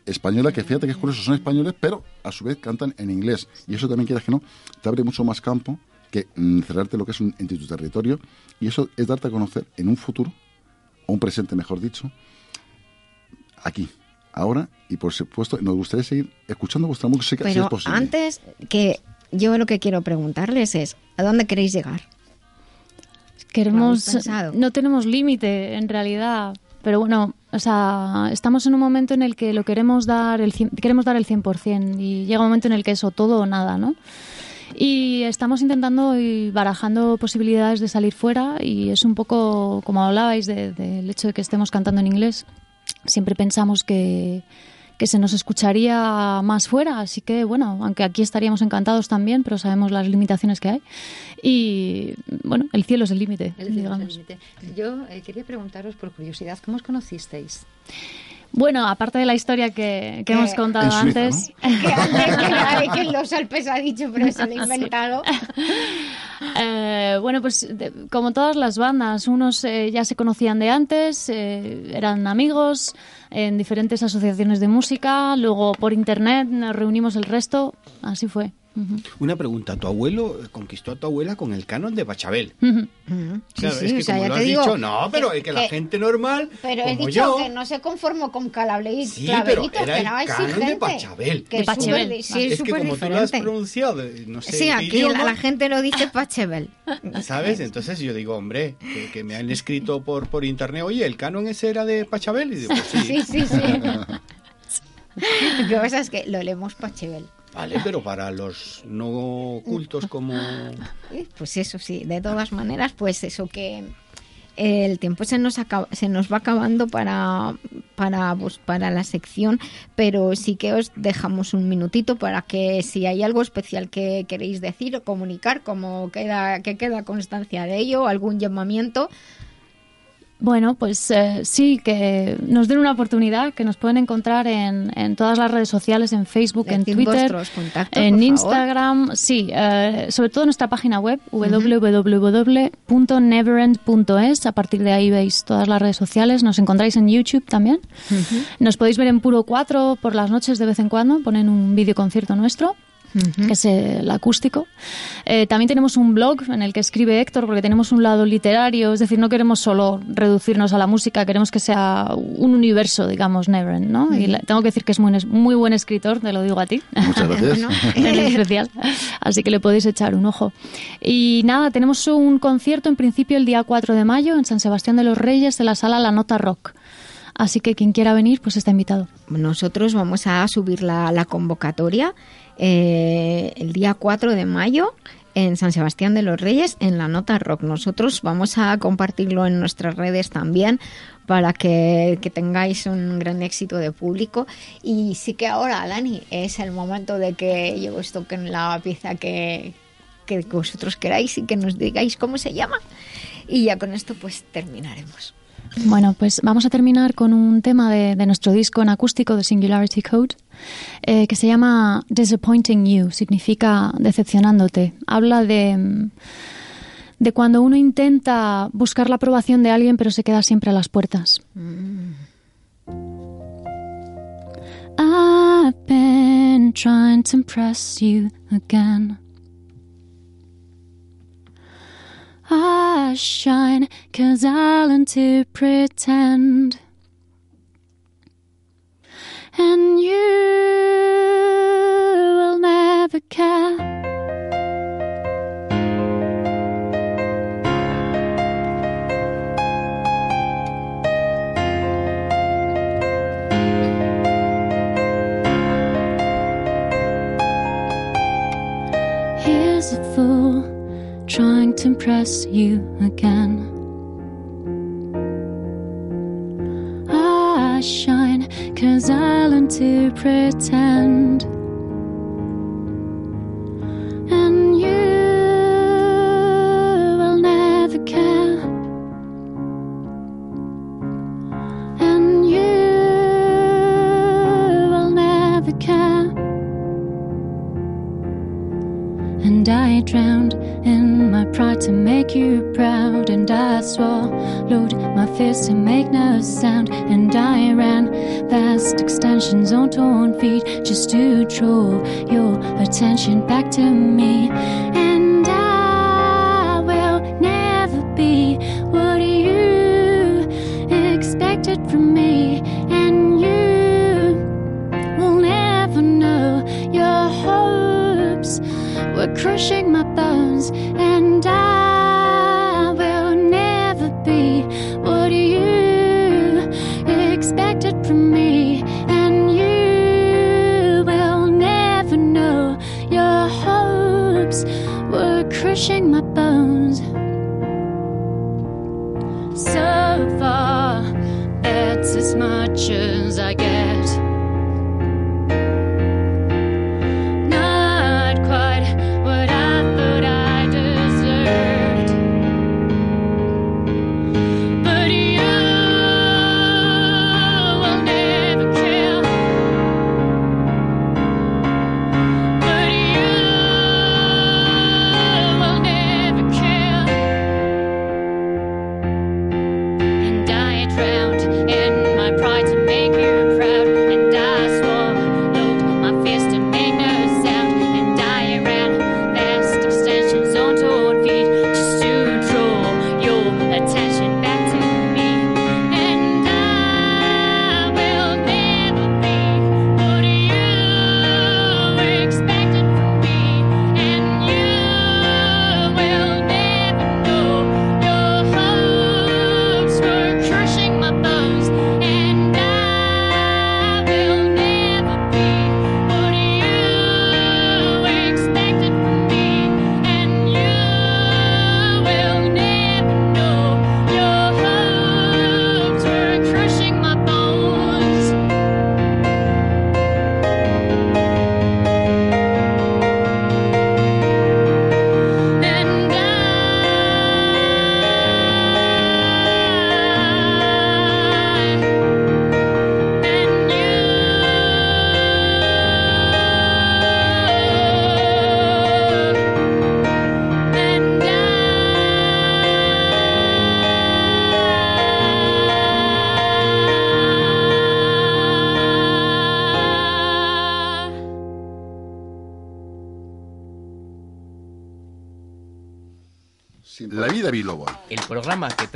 española, que fíjate que es curioso, son españoles, pero a su vez cantan en inglés. Y eso también, quieras que no, te abre mucho más campo que mm, cerrarte lo que es un, en tu territorio. Y eso es darte a conocer en un futuro, un presente, mejor dicho, aquí, ahora, y por supuesto, nos gustaría seguir escuchando vuestra música si es Pero posible. antes que yo lo que quiero preguntarles es, ¿a dónde queréis llegar? Queremos, no tenemos límite en realidad, pero bueno, o sea, estamos en un momento en el que lo queremos dar el queremos dar el 100% y llega un momento en el que eso todo o nada, ¿no? Y estamos intentando y barajando posibilidades de salir fuera y es un poco como hablabais del hecho de que estemos cantando en inglés. Siempre pensamos que que se nos escucharía más fuera. Así que, bueno, aunque aquí estaríamos encantados también, pero sabemos las limitaciones que hay. Y, bueno, el cielo es el límite. Yo eh, quería preguntaros por curiosidad, ¿cómo os conocisteis? Bueno, aparte de la historia que, hemos contado antes. que, los Alpes ha dicho, pero se lo he inventado. Eh, bueno, pues como todas las bandas, unos eh, ya se conocían de antes, eh, eran amigos en diferentes asociaciones de música, luego por internet nos reunimos el resto, así fue. Una pregunta, tu abuelo conquistó a tu abuela con el canon de Bachabel. Claro, es que como lo has dicho, no, pero es que, la gente normal, Pero he dicho que no se conformó con Calableito, sí, pero era el canon de Bachabel. Que de Sí, es, que como tú lo has pronunciado, no sé Sí, aquí la, gente lo dice Pachabel. ¿Sabes? Entonces yo digo, hombre, que, me han escrito por, por internet, oye, ¿el canon ese era de Pachabel? Y digo, pues sí. sí, sí, sí. lo que pasa es que lo leemos Pachabel. Vale, pero para los no cultos como... Pues eso sí, de todas maneras, pues eso que el tiempo se nos se nos va acabando para para pues, para la sección pero sí que os dejamos un minutito para que si hay algo especial que queréis decir o comunicar como queda que queda constancia de ello algún llamamiento bueno, pues eh, sí, que nos den una oportunidad, que nos pueden encontrar en, en todas las redes sociales, en Facebook, en Twitter, en Instagram, sí, eh, sobre todo en nuestra página web, www.neverend.es, a partir de ahí veis todas las redes sociales, nos encontráis en YouTube también, nos podéis ver en Puro 4 por las noches de vez en cuando, ponen un vídeo que es el acústico. Eh, también tenemos un blog en el que escribe Héctor, porque tenemos un lado literario, es decir, no queremos solo reducirnos a la música, queremos que sea un universo, digamos, Neverend, ¿no? Y tengo que decir que es muy, muy buen escritor, te lo digo a ti. Muchas gracias. en especial. Así que le podéis echar un ojo. Y nada, tenemos un concierto en principio el día 4 de mayo en San Sebastián de los Reyes, en la sala La Nota Rock. Así que quien quiera venir, pues está invitado. Nosotros vamos a subir la, la convocatoria eh, el día 4 de mayo en San Sebastián de los Reyes en la Nota Rock. Nosotros vamos a compartirlo en nuestras redes también para que, tengáis un gran éxito de público. Y sí que ahora, Dani, es el momento de que yo os toquen la pieza que, que vosotros queráis y que nos digáis cómo se llama. Y ya con esto pues terminaremos. Bueno, pues vamos a terminar con un tema de, nuestro disco en acústico de Singularity Code eh, que se llama Disappointing You, significa decepcionándote. Habla de, de cuando uno intenta buscar la aprobación de alguien pero se queda siempre a las puertas. I've been trying to impress you again. I shine cause I learn to pretend. And you will never care. Here's a fool trying to impress you again. I shine cause I learn to pretend.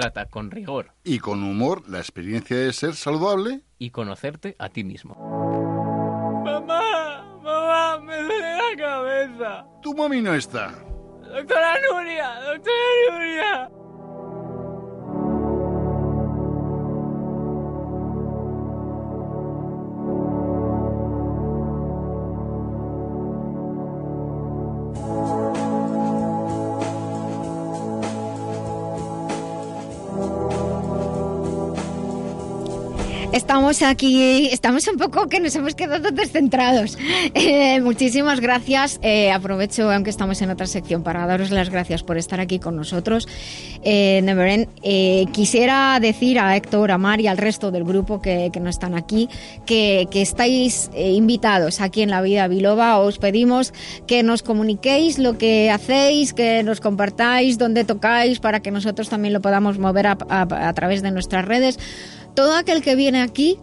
Trata con rigor Y con humor la experiencia de ser saludable. y conocerte a ti mismo. Mamá, mamá, me duele la cabeza. Tu mami no está. Doctora Nuria, doctora Nuria. Estamos aquí, estamos un poco que nos hemos quedado descentrados. Eh, muchísimas gracias. Eh, aprovecho, aunque estamos en otra sección, para daros las gracias por estar aquí con nosotros. Eh, Neveren, eh, quisiera decir a Héctor, a Mar y al resto del grupo que, que no están aquí que, que estáis eh, invitados aquí en La Vida Biloba. Os pedimos que nos comuniquéis lo que hacéis, que nos compartáis dónde tocáis para que nosotros también lo podamos mover a- a- a través de nuestras redes. Todo aquel que viene aquí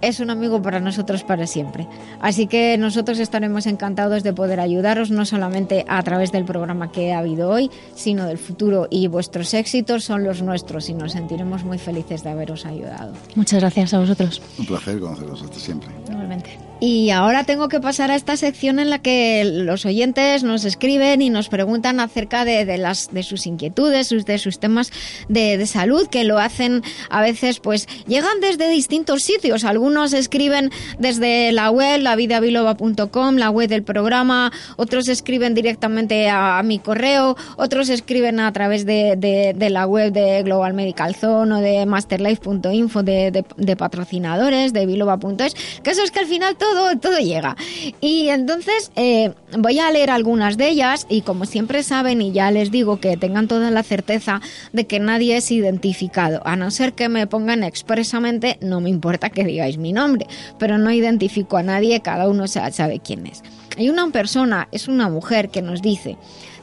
es un amigo para nosotros para siempre. Así que nosotros estaremos encantados de poder ayudaros, no solamente a través del programa que ha habido hoy, sino del futuro. Y vuestros éxitos son los nuestros y nos sentiremos muy felices de haberos ayudado. Muchas gracias a vosotros. Un placer conoceros hasta siempre. Igualmente. Y ahora tengo que pasar a esta sección en la que los oyentes nos escriben y nos preguntan acerca de, de las, de sus inquietudes, sus- de sus temas de, de salud, que lo hacen a veces, pues llegan desde distintos sitios. Algunos escriben desde la web, lavidabiloba.com, la web del programa, otros escriben directamente a, mi correo, otros escriben a través de, de- la web de Global Medical Zone o de masterlife.info de- de patrocinadores, de biloba.es. Que eso es que al final todo, todo llega. Y entonces eh, voy a leer algunas de ellas y como siempre saben y ya les digo que tengan toda la certeza de que nadie es identificado, a no ser que me pongan expresamente, no me importa que digáis mi nombre, pero no identifico a nadie, cada uno sa- sabe quién es. Hay una persona, es una mujer que nos dice,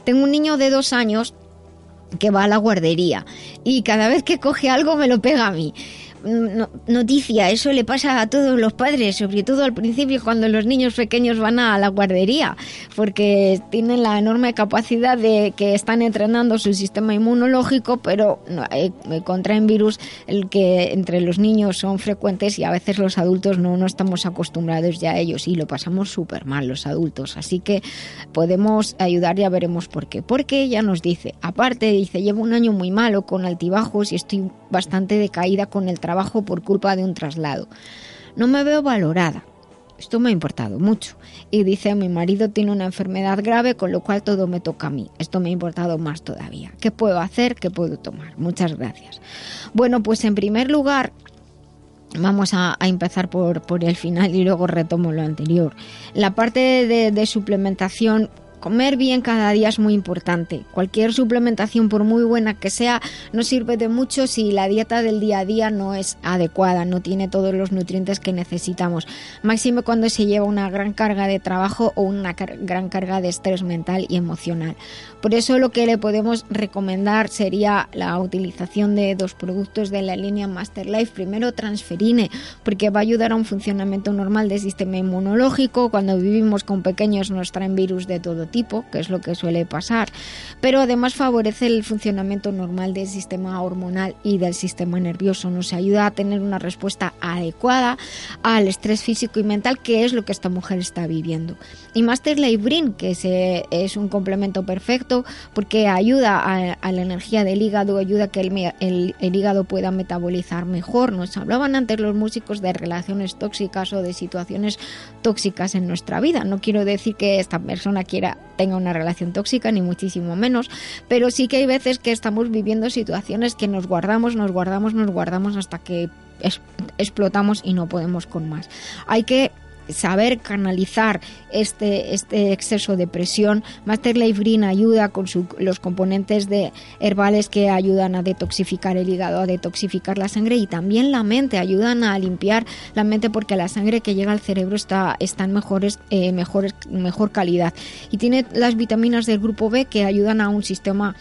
tengo un niño de dos años que va a la guardería y cada vez que coge algo me lo pega a mí. No- noticia, eso le pasa a todos los padres, sobre todo al principio cuando los niños pequeños van a la guardería, porque tienen la enorme capacidad de que están entrenando su sistema inmunológico, pero no, eh, contraen virus el que entre los niños son frecuentes y a veces los adultos no, no estamos acostumbrados ya a ellos y lo pasamos súper mal los adultos. Así que podemos ayudar, ya veremos por qué. Porque ella nos dice, aparte dice, llevo un año muy malo con altibajos y estoy bastante decaída con el trabajo por culpa de un traslado. No me veo valorada. Esto me ha importado mucho. Y dice, mi marido tiene una enfermedad grave, con lo cual todo me toca a mí. Esto me ha importado más todavía. ¿Qué puedo hacer? ¿Qué puedo tomar? Muchas gracias. Bueno, pues en primer lugar, Vamos a, empezar por, por, el final y luego retomo lo anterior. La parte de, de suplementación Comer bien cada día es muy importante. Cualquier suplementación, por muy buena que sea, no sirve de mucho si la dieta del día a día no es adecuada, no tiene todos los nutrientes que necesitamos. Máximo cuando se lleva una gran carga de trabajo o una gran carga de estrés mental y emocional. Por eso lo que le podemos recomendar sería la utilización de dos productos de la línea Master Life. Primero, transferine, porque va a ayudar a un funcionamiento normal del sistema inmunológico. Cuando vivimos con pequeños nos traen virus de todo tipo, que es lo que suele pasar. Pero además favorece el funcionamiento normal del sistema hormonal y del sistema nervioso. Nos ayuda a tener una respuesta adecuada al estrés físico y mental, que es lo que esta mujer está viviendo. Y Master Life Green, que es un complemento perfecto porque ayuda a, la energía del hígado, ayuda a que el, hígado pueda metabolizar mejor. Nos hablaban antes los músicos de relaciones tóxicas o de situaciones tóxicas en nuestra vida. No quiero decir que esta persona quiera tenga una relación tóxica, ni muchísimo menos, pero sí que hay veces que estamos viviendo situaciones que nos guardamos, nos guardamos, nos guardamos hasta que explotamos y no podemos con más. Hay que saber canalizar este, este exceso de presión. Master Life Green ayuda con los componentes de herbales que ayudan a detoxificar el hígado, a detoxificar la sangre y también la mente, ayudan a limpiar la mente porque la sangre que llega al cerebro está, está en mejores, eh, mejores, mejor calidad. Y tiene las vitaminas del grupo B que ayudan a un sistema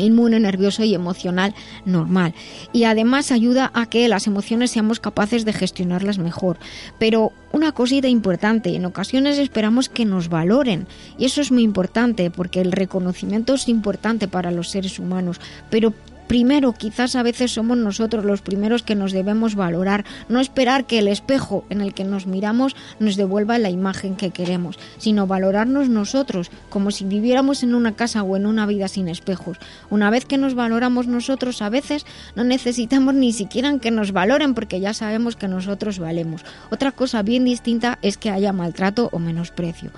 inmune, nervioso y emocional normal. Y además ayuda a que las emociones seamos capaces de gestionarlas mejor. Pero una cosita importante, en ocasiones esperamos que nos valoren y eso es muy importante porque el reconocimiento es importante para los seres humanos, pero primero quizás a veces somos nosotros los primeros que nos debemos valorar, no esperar que el espejo en el que nos miramos nos devuelva la imagen que queremos, sino valorarnos nosotros, como si viviéramos en una casa o en una vida sin espejos. Una vez que nos valoramos nosotros, a veces no necesitamos ni siquiera que nos valoren porque ya sabemos que nosotros valemos. Otra cosa bien distinta es que haya maltrato o menosprecio.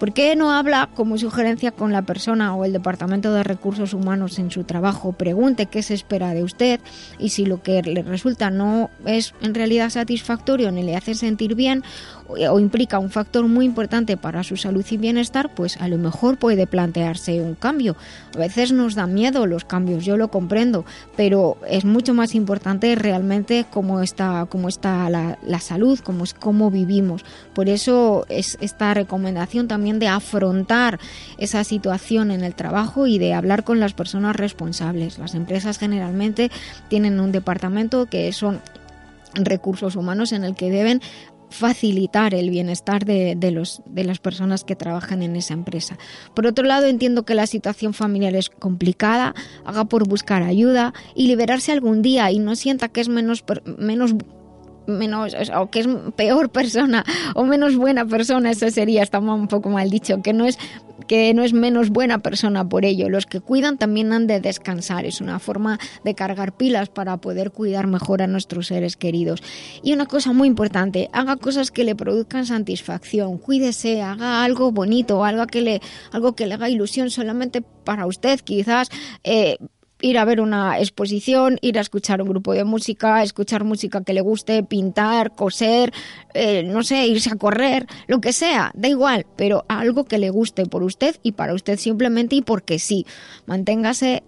¿Por qué no habla como sugerencia con la persona o el Departamento de Recursos Humanos en su trabajo? Pregunte qué se espera de usted y si lo que le resulta no es en realidad satisfactorio ni le hace sentir bien o implica un factor muy importante para su salud y bienestar, pues a lo mejor puede plantearse un cambio. A veces nos da miedo los cambios, yo lo comprendo, pero es mucho más importante realmente cómo está, cómo está la, la salud, cómo, es, cómo vivimos. Por eso es esta recomendación también de afrontar esa situación en el trabajo y de hablar con las personas responsables. Las empresas generalmente tienen un departamento que son recursos humanos en el que deben facilitar el bienestar de, los, de las personas que trabajan en esa empresa. Por otro lado, entiendo que la situación familiar es complicada, haga por buscar ayuda y liberarse algún día y no sienta que es menos, menos menos o que es peor persona o menos buena persona, eso sería, está un poco mal dicho, que no es que no es menos buena persona por ello. Los que cuidan también han de descansar, es una forma de cargar pilas para poder cuidar mejor a nuestros seres queridos. Y una cosa muy importante, haga cosas que le produzcan satisfacción, cuídese, haga algo bonito, algo que le, algo que le haga ilusión solamente para usted, quizás eh, ir a ver una exposición, ir a escuchar un grupo de música, escuchar música que le guste, pintar, coser, eh, no sé, irse a correr, lo que sea, da igual, pero algo que le guste por usted y para usted simplemente y porque sí. Manténgase,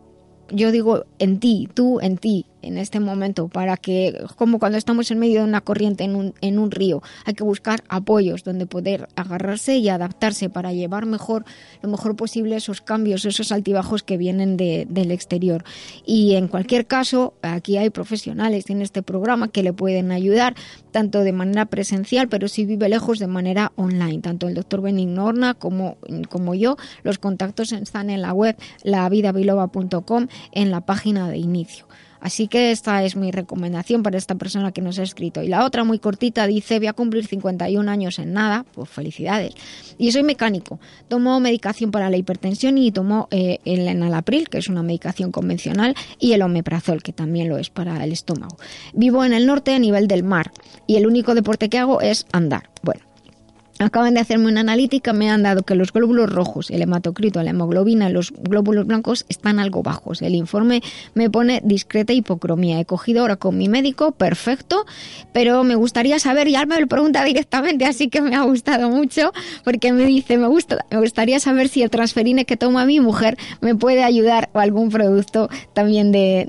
yo digo, en ti, tú en ti, en este momento para que, como cuando estamos en medio de una corriente en un, en un río, hay que buscar apoyos donde poder agarrarse y adaptarse para llevar mejor, lo mejor posible esos cambios, esos altibajos que vienen de, del exterior. Y en cualquier caso, aquí hay profesionales en este programa que le pueden ayudar, tanto de manera presencial, pero si vive lejos de manera online, tanto el doctor Benignorna como, como yo. Los contactos están en la web lavidabiloba.com en la página de inicio. Así que esta es mi recomendación para esta persona que nos ha escrito. Y la otra muy cortita dice, voy a cumplir 51 años en nada, pues felicidades. Y soy mecánico, tomo medicación para la hipertensión y tomo eh, el enalapril, que es una medicación convencional, y el omeprazol, que también lo es para el estómago. Vivo en el norte a nivel del mar y el único deporte que hago es andar. Bueno, Acaban de hacerme una analítica, me han dado que los glóbulos rojos, el hematocrito, la hemoglobina, los glóbulos blancos están algo bajos. El informe me pone discreta hipocromía. He cogido ahora con mi médico, perfecto, pero me gustaría saber, ya me lo pregunta directamente, así que me ha gustado mucho, porque me dice, me gusta, me gustaría saber si el transferine que toma mi mujer me puede ayudar o algún producto también de,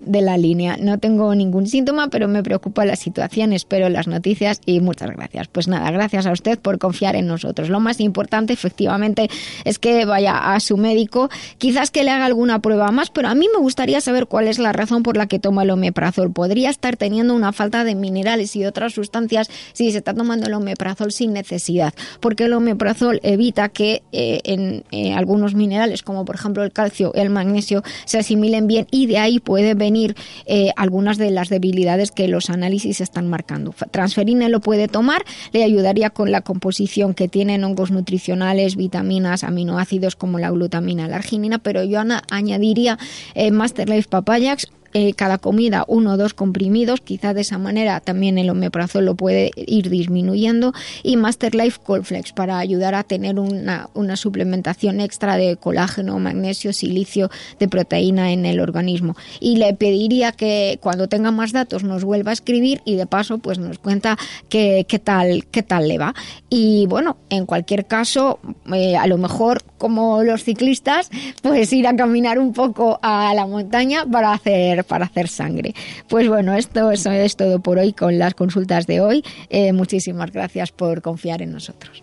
de la línea. No tengo ningún síntoma, pero me preocupa la situación, espero las noticias y muchas gracias. Pues nada, gracias a usted por confiar en nosotros. Lo más importante, efectivamente, es que vaya a su médico, quizás que le haga alguna prueba más, pero a mí me gustaría saber cuál es la razón por la que toma el omeprazol. Podría estar teniendo una falta de minerales y otras sustancias si se está tomando el omeprazol sin necesidad, porque el omeprazol evita que eh, en eh, algunos minerales, como por ejemplo el calcio, el magnesio, se asimilen bien y de ahí puede venir eh, algunas de las debilidades que los análisis están marcando. Transferine lo puede tomar, le ayudaría con la composición que tienen hongos nutricionales, vitaminas, aminoácidos como la glutamina, la arginina, pero yo añadiría eh, Masterlife Papayax eh, cada comida uno o dos comprimidos, quizá de esa manera también el omeprazol lo puede ir disminuyendo y Masterlife Colflex para ayudar a tener una, una suplementación extra de colágeno, magnesio, silicio, de proteína en el organismo. Y le pediría que cuando tenga más datos nos vuelva a escribir y de paso pues nos cuenta qué, qué tal, qué tal le va. Y bueno, en cualquier caso, eh, a lo mejor como los ciclistas, pues ir a caminar un poco a la montaña para hacer para hacer sangre. Pues bueno, esto, es todo por hoy con las consultas de hoy. Eh, muchísimas gracias por confiar en nosotros.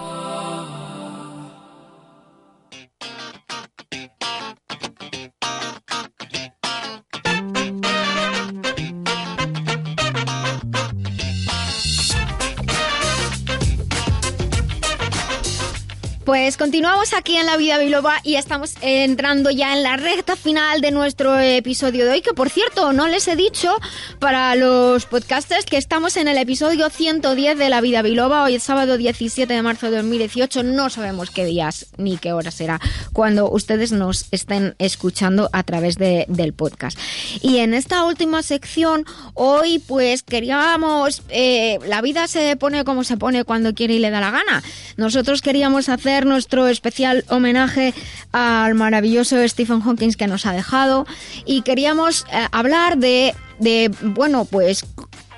Pues continuamos aquí en La Vida Biloba y estamos entrando ya en la recta final de nuestro episodio de hoy, que por cierto, no les he dicho para los podcasters que estamos en el episodio 110 de La Vida Biloba. Hoy es sábado 17 de marzo de 2018, no sabemos qué días ni qué hora será cuando ustedes nos estén escuchando a través de, del podcast. Y en esta última sección, hoy pues queríamos, eh, la vida se pone como se pone cuando quiere y le da la gana. Nosotros queríamos hacer nuestro especial homenaje al maravilloso Stephen Hawking que nos ha dejado. Y queríamos eh, hablar de, de, bueno, pues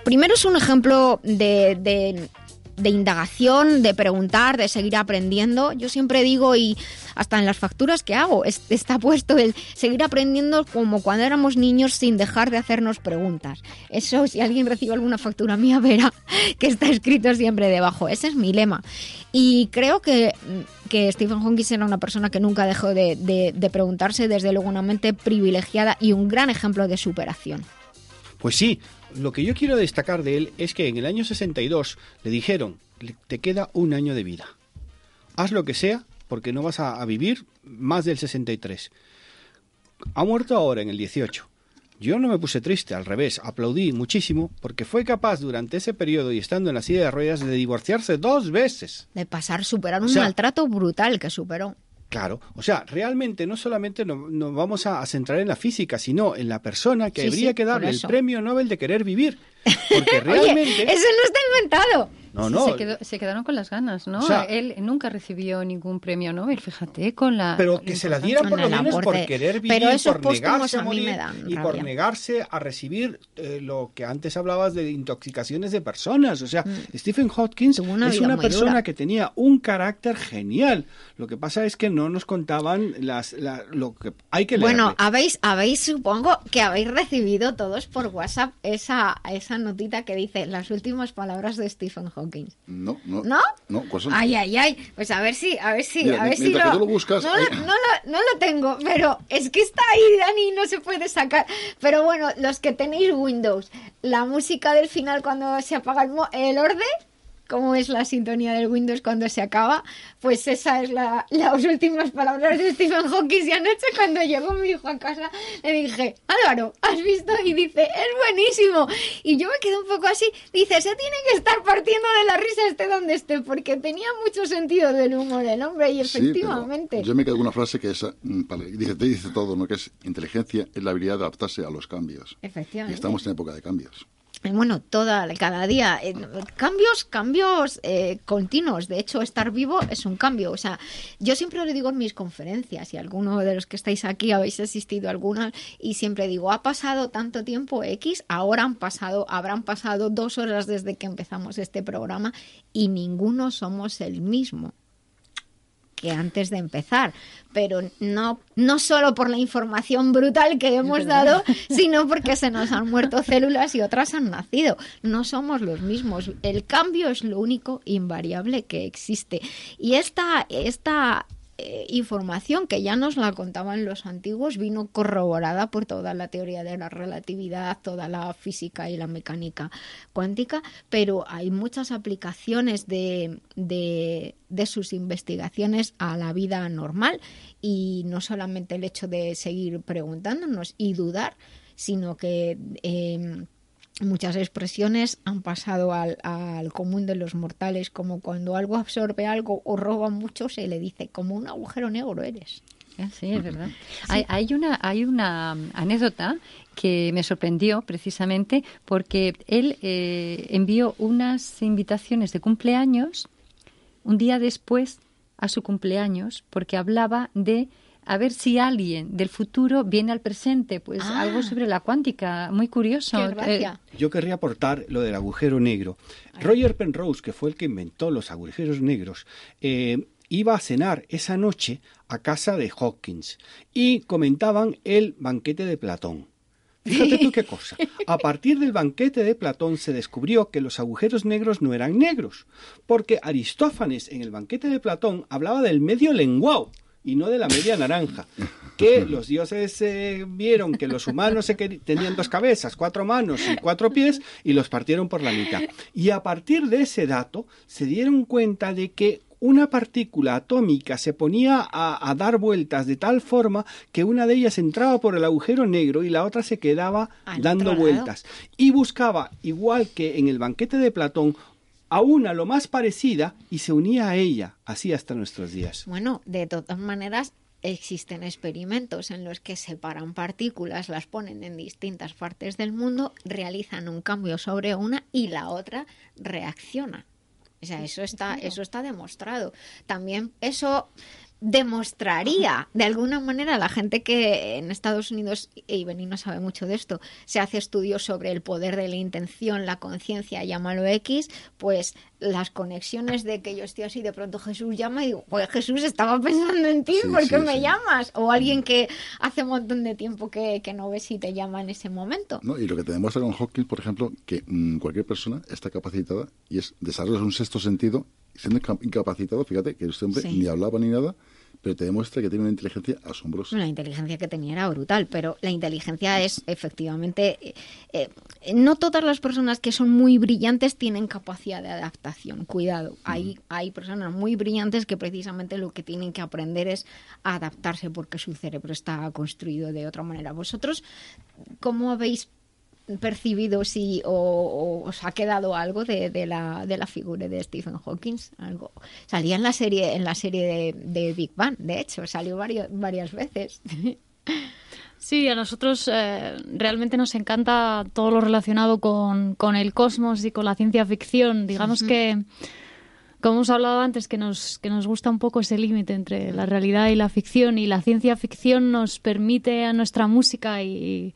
primero es un ejemplo de, de de indagación, de preguntar, de seguir aprendiendo. Yo siempre digo, y hasta en las facturas que hago, está puesto el seguir aprendiendo como cuando éramos niños sin dejar de hacernos preguntas. Eso, si alguien recibe alguna factura mía, verá que está escrito siempre debajo. Ese es mi lema. Y creo que, que Stephen Hawking era una persona que nunca dejó de, de preguntarse, desde luego una mente privilegiada y un gran ejemplo de superación. Pues sí, lo que yo quiero destacar de él es que en el año 62 le dijeron, te queda un año de vida. Haz lo que sea porque no vas a, a vivir más del 63. Ha muerto ahora en el 18. Yo no me puse triste, al revés, aplaudí muchísimo porque fue capaz durante ese periodo y estando en la silla de ruedas de divorciarse dos veces. De pasar, superar un o sea, maltrato brutal que superó. Claro, o sea, realmente no solamente nos no vamos a, a, centrar en la física, sino en la persona que sí, habría sí, que darle el premio Nobel de querer vivir. Porque realmente... Oye, eso no está inventado. No, no. Se, quedó, se, quedaron con las ganas, ¿no? O sea, Él nunca recibió ningún premio Nobel, fíjate, con la... Pero que se la dieran por lo menos aporte, por querer vivir, pero esos por negarse a, a morir y rabia. por negarse a recibir eh, lo que antes hablabas de intoxicaciones de personas. O sea, mm. Stephen Hopkins una es una persona dura. que tenía un carácter genial. Lo que pasa es que no nos contaban las, la, lo que hay que leer. Bueno, habéis, habéis, supongo que habéis recibido todos por WhatsApp esa, esa esa notita que dice las últimas palabras de Stephen No, no. ¿No? No, ¿cuáles son? Ay, ay, ay. Pues a ver si, a ver si, Mira, a ver si lo... tú lo buscas, no, lo- no, lo, no lo tengo, pero es que está ahí, Dani, no se puede sacar. Pero bueno, los que tenéis Windows, la música del final cuando se apaga el, el orden, como es la sintonía del Windows cuando se acaba, pues esa es la, las últimas palabras de Stephen Hawking. Y anoche cuando llegó mi hijo a casa le dije, Álvaro, ¿has visto? Y dice, es buenísimo. Y yo me quedé un poco así. Dice, se tiene que estar partiendo de la risa esté donde esté, porque tenía mucho sentido del humor el hombre y Sí, efectivamente. yo me quedo con una frase que es, mm, para- dice, te dice todo, ¿no? Que es inteligencia es la habilidad de adaptarse a los cambios. Y Efectivamente. estamos en época de cambios. Eh, Bueno, toda, cada día. eh, cambios, cambios eh, continuos. De hecho, estar vivo es un cambio. O sea, yo siempre lo digo en mis conferencias y alguno de los que estáis aquí habéis asistido a algunas y siempre digo, ha pasado tanto tiempo X, ahora han pasado, habrán pasado dos horas desde que empezamos este programa y ninguno somos el mismo que antes de empezar, pero no, no solo por la información brutal que hemos dado, sino porque se nos han muerto células y otras han nacido. No somos los mismos. El cambio es lo único invariable que existe. Y esta, esta eh, información que ya nos la contaban los antiguos vino corroborada por toda la teoría de la relatividad, toda la física y la mecánica cuántica, pero hay muchas aplicaciones de, de, sus investigaciones a la vida normal. Y no solamente el hecho de seguir preguntándonos y dudar, sino que eh, muchas expresiones han pasado al, al común de los mortales, como cuando algo absorbe algo o roba mucho, se le dice como un agujero negro eres. Ah, Sí, es verdad. Hay, hay una, hay una um, anécdota que me sorprendió precisamente porque él eh, envió unas invitaciones de cumpleaños un día después a su cumpleaños porque hablaba de a ver si alguien del futuro viene al presente, pues Ah. algo sobre la cuántica, muy curioso. Qué gracia. Yo querría aportar lo del agujero negro. Roger Penrose, que fue el que inventó los agujeros negros, eh, iba a cenar esa noche a casa de Hawkins y comentaban el banquete de Platón. Fíjate tú qué cosa. A partir del banquete de Platón se descubrió que los agujeros negros no eran negros, porque Aristófanes en el banquete de Platón hablaba del medio lenguao y no de la media naranja. Que los dioses eh, vieron que los humanos se tenían dos cabezas, cuatro manos y cuatro pies y los partieron por la mitad. Y a partir de ese dato se dieron cuenta de que una partícula atómica se ponía a, a dar vueltas de tal forma que una de ellas entraba por el agujero negro y la otra se quedaba dando vueltas. Y buscaba, igual que en el banquete de Platón, a una lo más parecida y se unía a ella, así hasta nuestros días. Bueno, de todas maneras, existen experimentos en los que separan partículas, las ponen en distintas partes del mundo, realizan un cambio sobre una y la otra reacciona. O sea, eso está, eso está demostrado. También eso demostraría de alguna manera a la gente que en Estados Unidos, y Beni no sabe mucho de esto, se hace estudios sobre el poder de la intención, la conciencia, llámalo X, pues las conexiones de que yo estoy así, de pronto Jesús llama y digo, pues Jesús estaba pensando en ti, Sí, ¿por qué sí, me sí. llamas? O alguien que hace un montón de tiempo que, que no ves y te llama en ese momento. ¿no? Y lo que te demuestra con Hawking, por ejemplo, que mm, cualquier persona está capacitada y es desarrolla un sexto sentido, siendo inca- incapacitado, fíjate que este hombre ni hablaba ni nada, pero te demuestra que tiene una inteligencia asombrosa. La inteligencia que tenía era brutal, pero la inteligencia es efectivamente... eh, eh, no todas las personas que son muy brillantes tienen capacidad de adaptación. Cuidado, hay, hay personas muy brillantes que precisamente lo que tienen que aprender es adaptarse porque su cerebro está construido de otra manera. ¿Vosotros cómo habéis percibido si o, o os ha quedado algo de, de la, de la figura de Stephen Hawking algo salía en la serie en la serie de, de Big Bang de hecho salió varios, varias veces Sí, a nosotros eh, realmente nos encanta todo lo relacionado con, con el cosmos y con la ciencia ficción. Digamos que, como hemos hablado antes, que nos, que nos gusta un poco ese límite entre la realidad y la ficción. Y la ciencia ficción nos permite a nuestra música y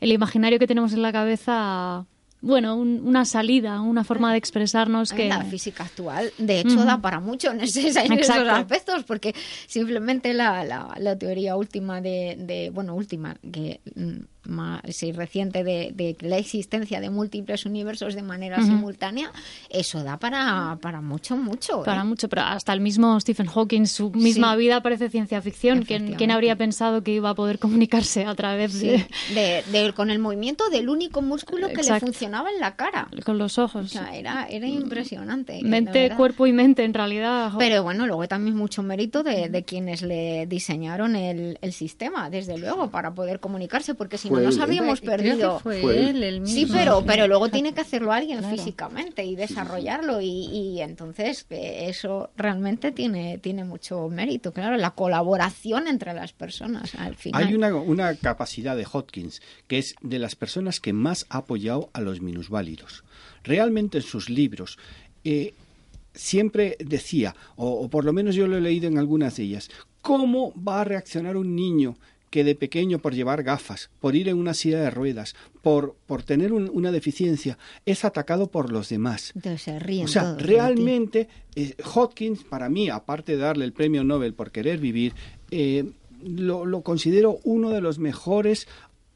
el imaginario que tenemos en la cabeza, bueno, un- una salida, una forma de expresarnos que... la física actual de hecho da para mucho en, ese- en esos aspectos porque simplemente la, la, la teoría última de, de bueno última que mm, más sí, reciente de, de la existencia de múltiples universos de manera simultánea, eso da para, para mucho, mucho. Para ¿eh? mucho, pero hasta el mismo Stephen Hawking, su misma vida parece ciencia ficción. ¿Quién, ¿Quién, habría pensado que iba a poder comunicarse a través de... de, con el movimiento del único músculo que le funcionaba en la cara? Con los ojos. O sea, era, era impresionante. Mente, cuerpo y mente, en realidad. Pero bueno, luego también mucho mérito de, de quienes le diseñaron el, el, sistema, desde luego, para poder comunicarse, porque si no nos habríamos perdido. sí, pero, pero luego tiene que hacerlo alguien físicamente y desarrollarlo, y, y entonces eh, eso realmente tiene, tiene mucho mérito, claro, la colaboración entre las personas al final. Hay una, una capacidad de Hopkins que es de las personas que más ha apoyado a los minusválidos. Realmente en sus libros eh, siempre decía, o, por lo menos yo lo he leído en algunas de ellas, ¿cómo va a reaccionar un niño que de pequeño por llevar gafas, por ir en una silla de ruedas, por, por tener una deficiencia, es atacado por los demás. o sea, realmente eh, Hopkins, para mí, aparte de darle el premio Nobel por querer vivir, eh, lo, considero uno de los mejores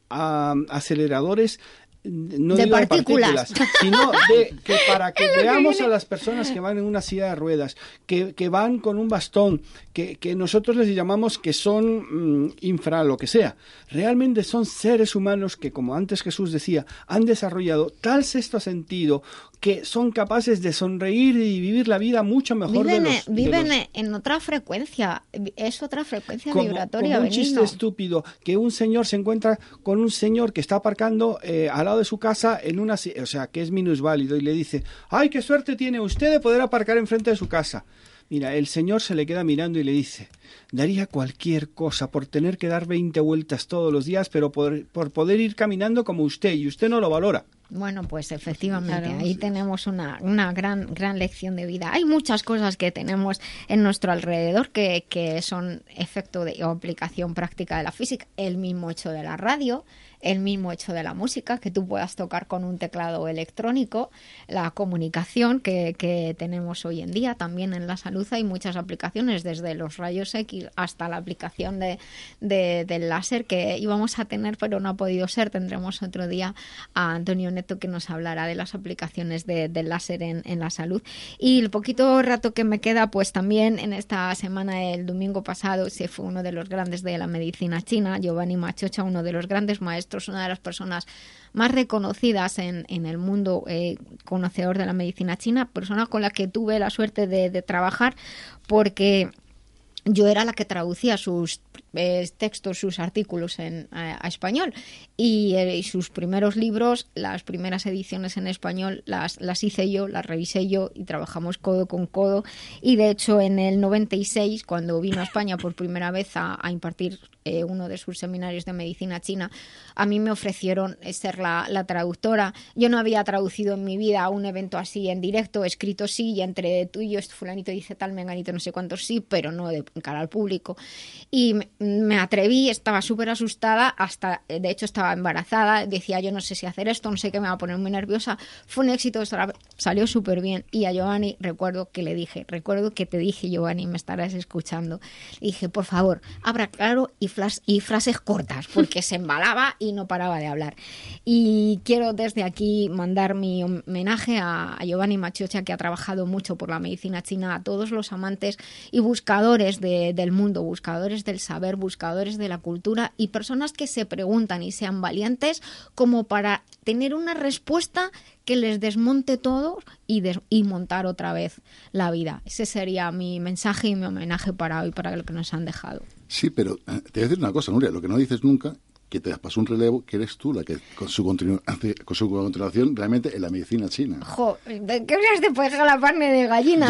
aceleradores no de partículas. sino de que para que veamos a las personas que van en una silla de ruedas, que, que van con un bastón, que, que, nosotros les llamamos que son mm, infra lo que sea, realmente son seres humanos que, como antes Jesús decía, han desarrollado tal sexto sentido que son capaces de sonreír y vivir la vida mucho mejor viven, de los, viven en otra frecuencia es otra frecuencia vibratoria como un chiste estúpido que un señor se encuentra con un señor que está aparcando eh, al lado de su casa en una o sea que es minusválido y le dice ay qué suerte tiene usted de poder aparcar enfrente de su casa Mira, el señor se le queda mirando y le dice, daría cualquier cosa por tener que dar 20 vueltas todos los días, pero por, por poder ir caminando como usted, y usted no lo valora. Bueno, pues efectivamente, ahí tenemos una, una gran, gran lección de vida. Hay muchas cosas que tenemos en nuestro alrededor que, que son efecto de, o aplicación práctica de la física. El mismo hecho de la radio, el mismo hecho de la música, que tú puedas tocar con un teclado electrónico, la comunicación que, que, tenemos hoy en día, también en la salud hay muchas aplicaciones, desde los rayos X hasta la aplicación de, del láser que íbamos a tener, pero no ha podido ser. Tendremos otro día a Antonio Neto que nos hablará de las aplicaciones de, del láser en, en la salud. Y el poquito rato que me queda, pues también en esta semana, el domingo pasado, se fue uno de los grandes de la medicina china, Giovanni Machocha, uno de los grandes maestros es una de las personas más reconocidas en, el mundo eh, conocedor de la medicina china, persona con la que tuve la suerte de, trabajar porque yo era la que traducía sus eh, textos, sus artículos en, a, español. Y, eh, sus primeros libros, las primeras ediciones en español las, las hice yo, las revisé yo y trabajamos codo con codo. Y de hecho en el 96 cuando vino a España por primera vez a impartir eh, uno de sus seminarios de medicina china, a mí me ofrecieron ser la, la, traductora. Yo no había traducido en mi vida un evento así en directo, escrito sí, y entre tú y yo, este fulanito dice tal, menganito, no sé cuántos sí, pero no de cara al público. Y me, me atreví, estaba súper asustada, hasta, de hecho estaba embarazada, decía yo no sé si hacer esto, no sé qué, me va a poner muy nerviosa. Fue un éxito, salió súper bien. Y a Giovanni recuerdo que le dije, recuerdo que te dije, Giovanni, me estarás escuchando. Dije, por favor, abra claro y y frases cortas, porque se embalaba y no paraba de hablar. Y quiero desde aquí mandar mi homenaje a, Giovanni Machocha, que ha trabajado mucho por la medicina china, a todos los amantes y buscadores del mundo, buscadores del saber, buscadores de la cultura y personas que se preguntan y sean valientes como para tener una respuesta que les desmonte todo y, montar otra vez la vida. Ese sería mi mensaje y mi homenaje para hoy, para lo que nos han dejado. Sí, pero eh, te voy a decir una cosa, Nuria, lo que no dices nunca que te pasó un relevo que eres tú la que con su, con su continuación realmente en la medicina china. Jo, ¿de qué hablas de pues la carne de gallina?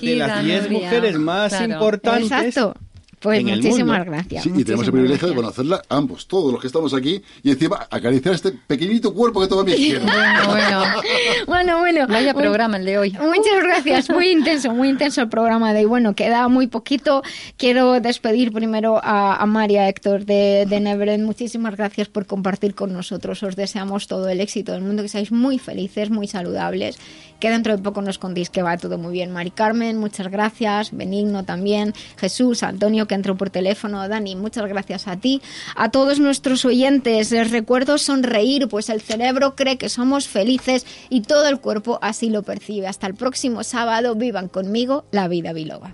De las 10 mujeres más importantes Exacto. Pues muchísimas gracias. Sí, y tenemos el privilegio de conocerla ambos, todos los que estamos aquí, y encima acariciar este pequeñito cuerpo que todavía quiero. Bueno, bueno. bueno, bueno. Vaya programa el de hoy. Muchas gracias. Muy intenso, muy intenso el programa de hoy. Bueno, queda muy poquito. Quiero despedir primero a, a María Héctor de, de Neverend. Muchísimas gracias por compartir con nosotros. Os deseamos todo el éxito del mundo, que seáis muy felices, muy saludables que dentro de poco nos contéis que va todo muy bien. Mari Carmen, muchas gracias. Benigno también. Jesús, Antonio, que entró por teléfono. Dani, muchas gracias a ti. A todos nuestros oyentes, les recuerdo sonreír, pues el cerebro cree que somos felices y todo el cuerpo así lo percibe. Hasta el próximo sábado, vivan conmigo la vida biloba.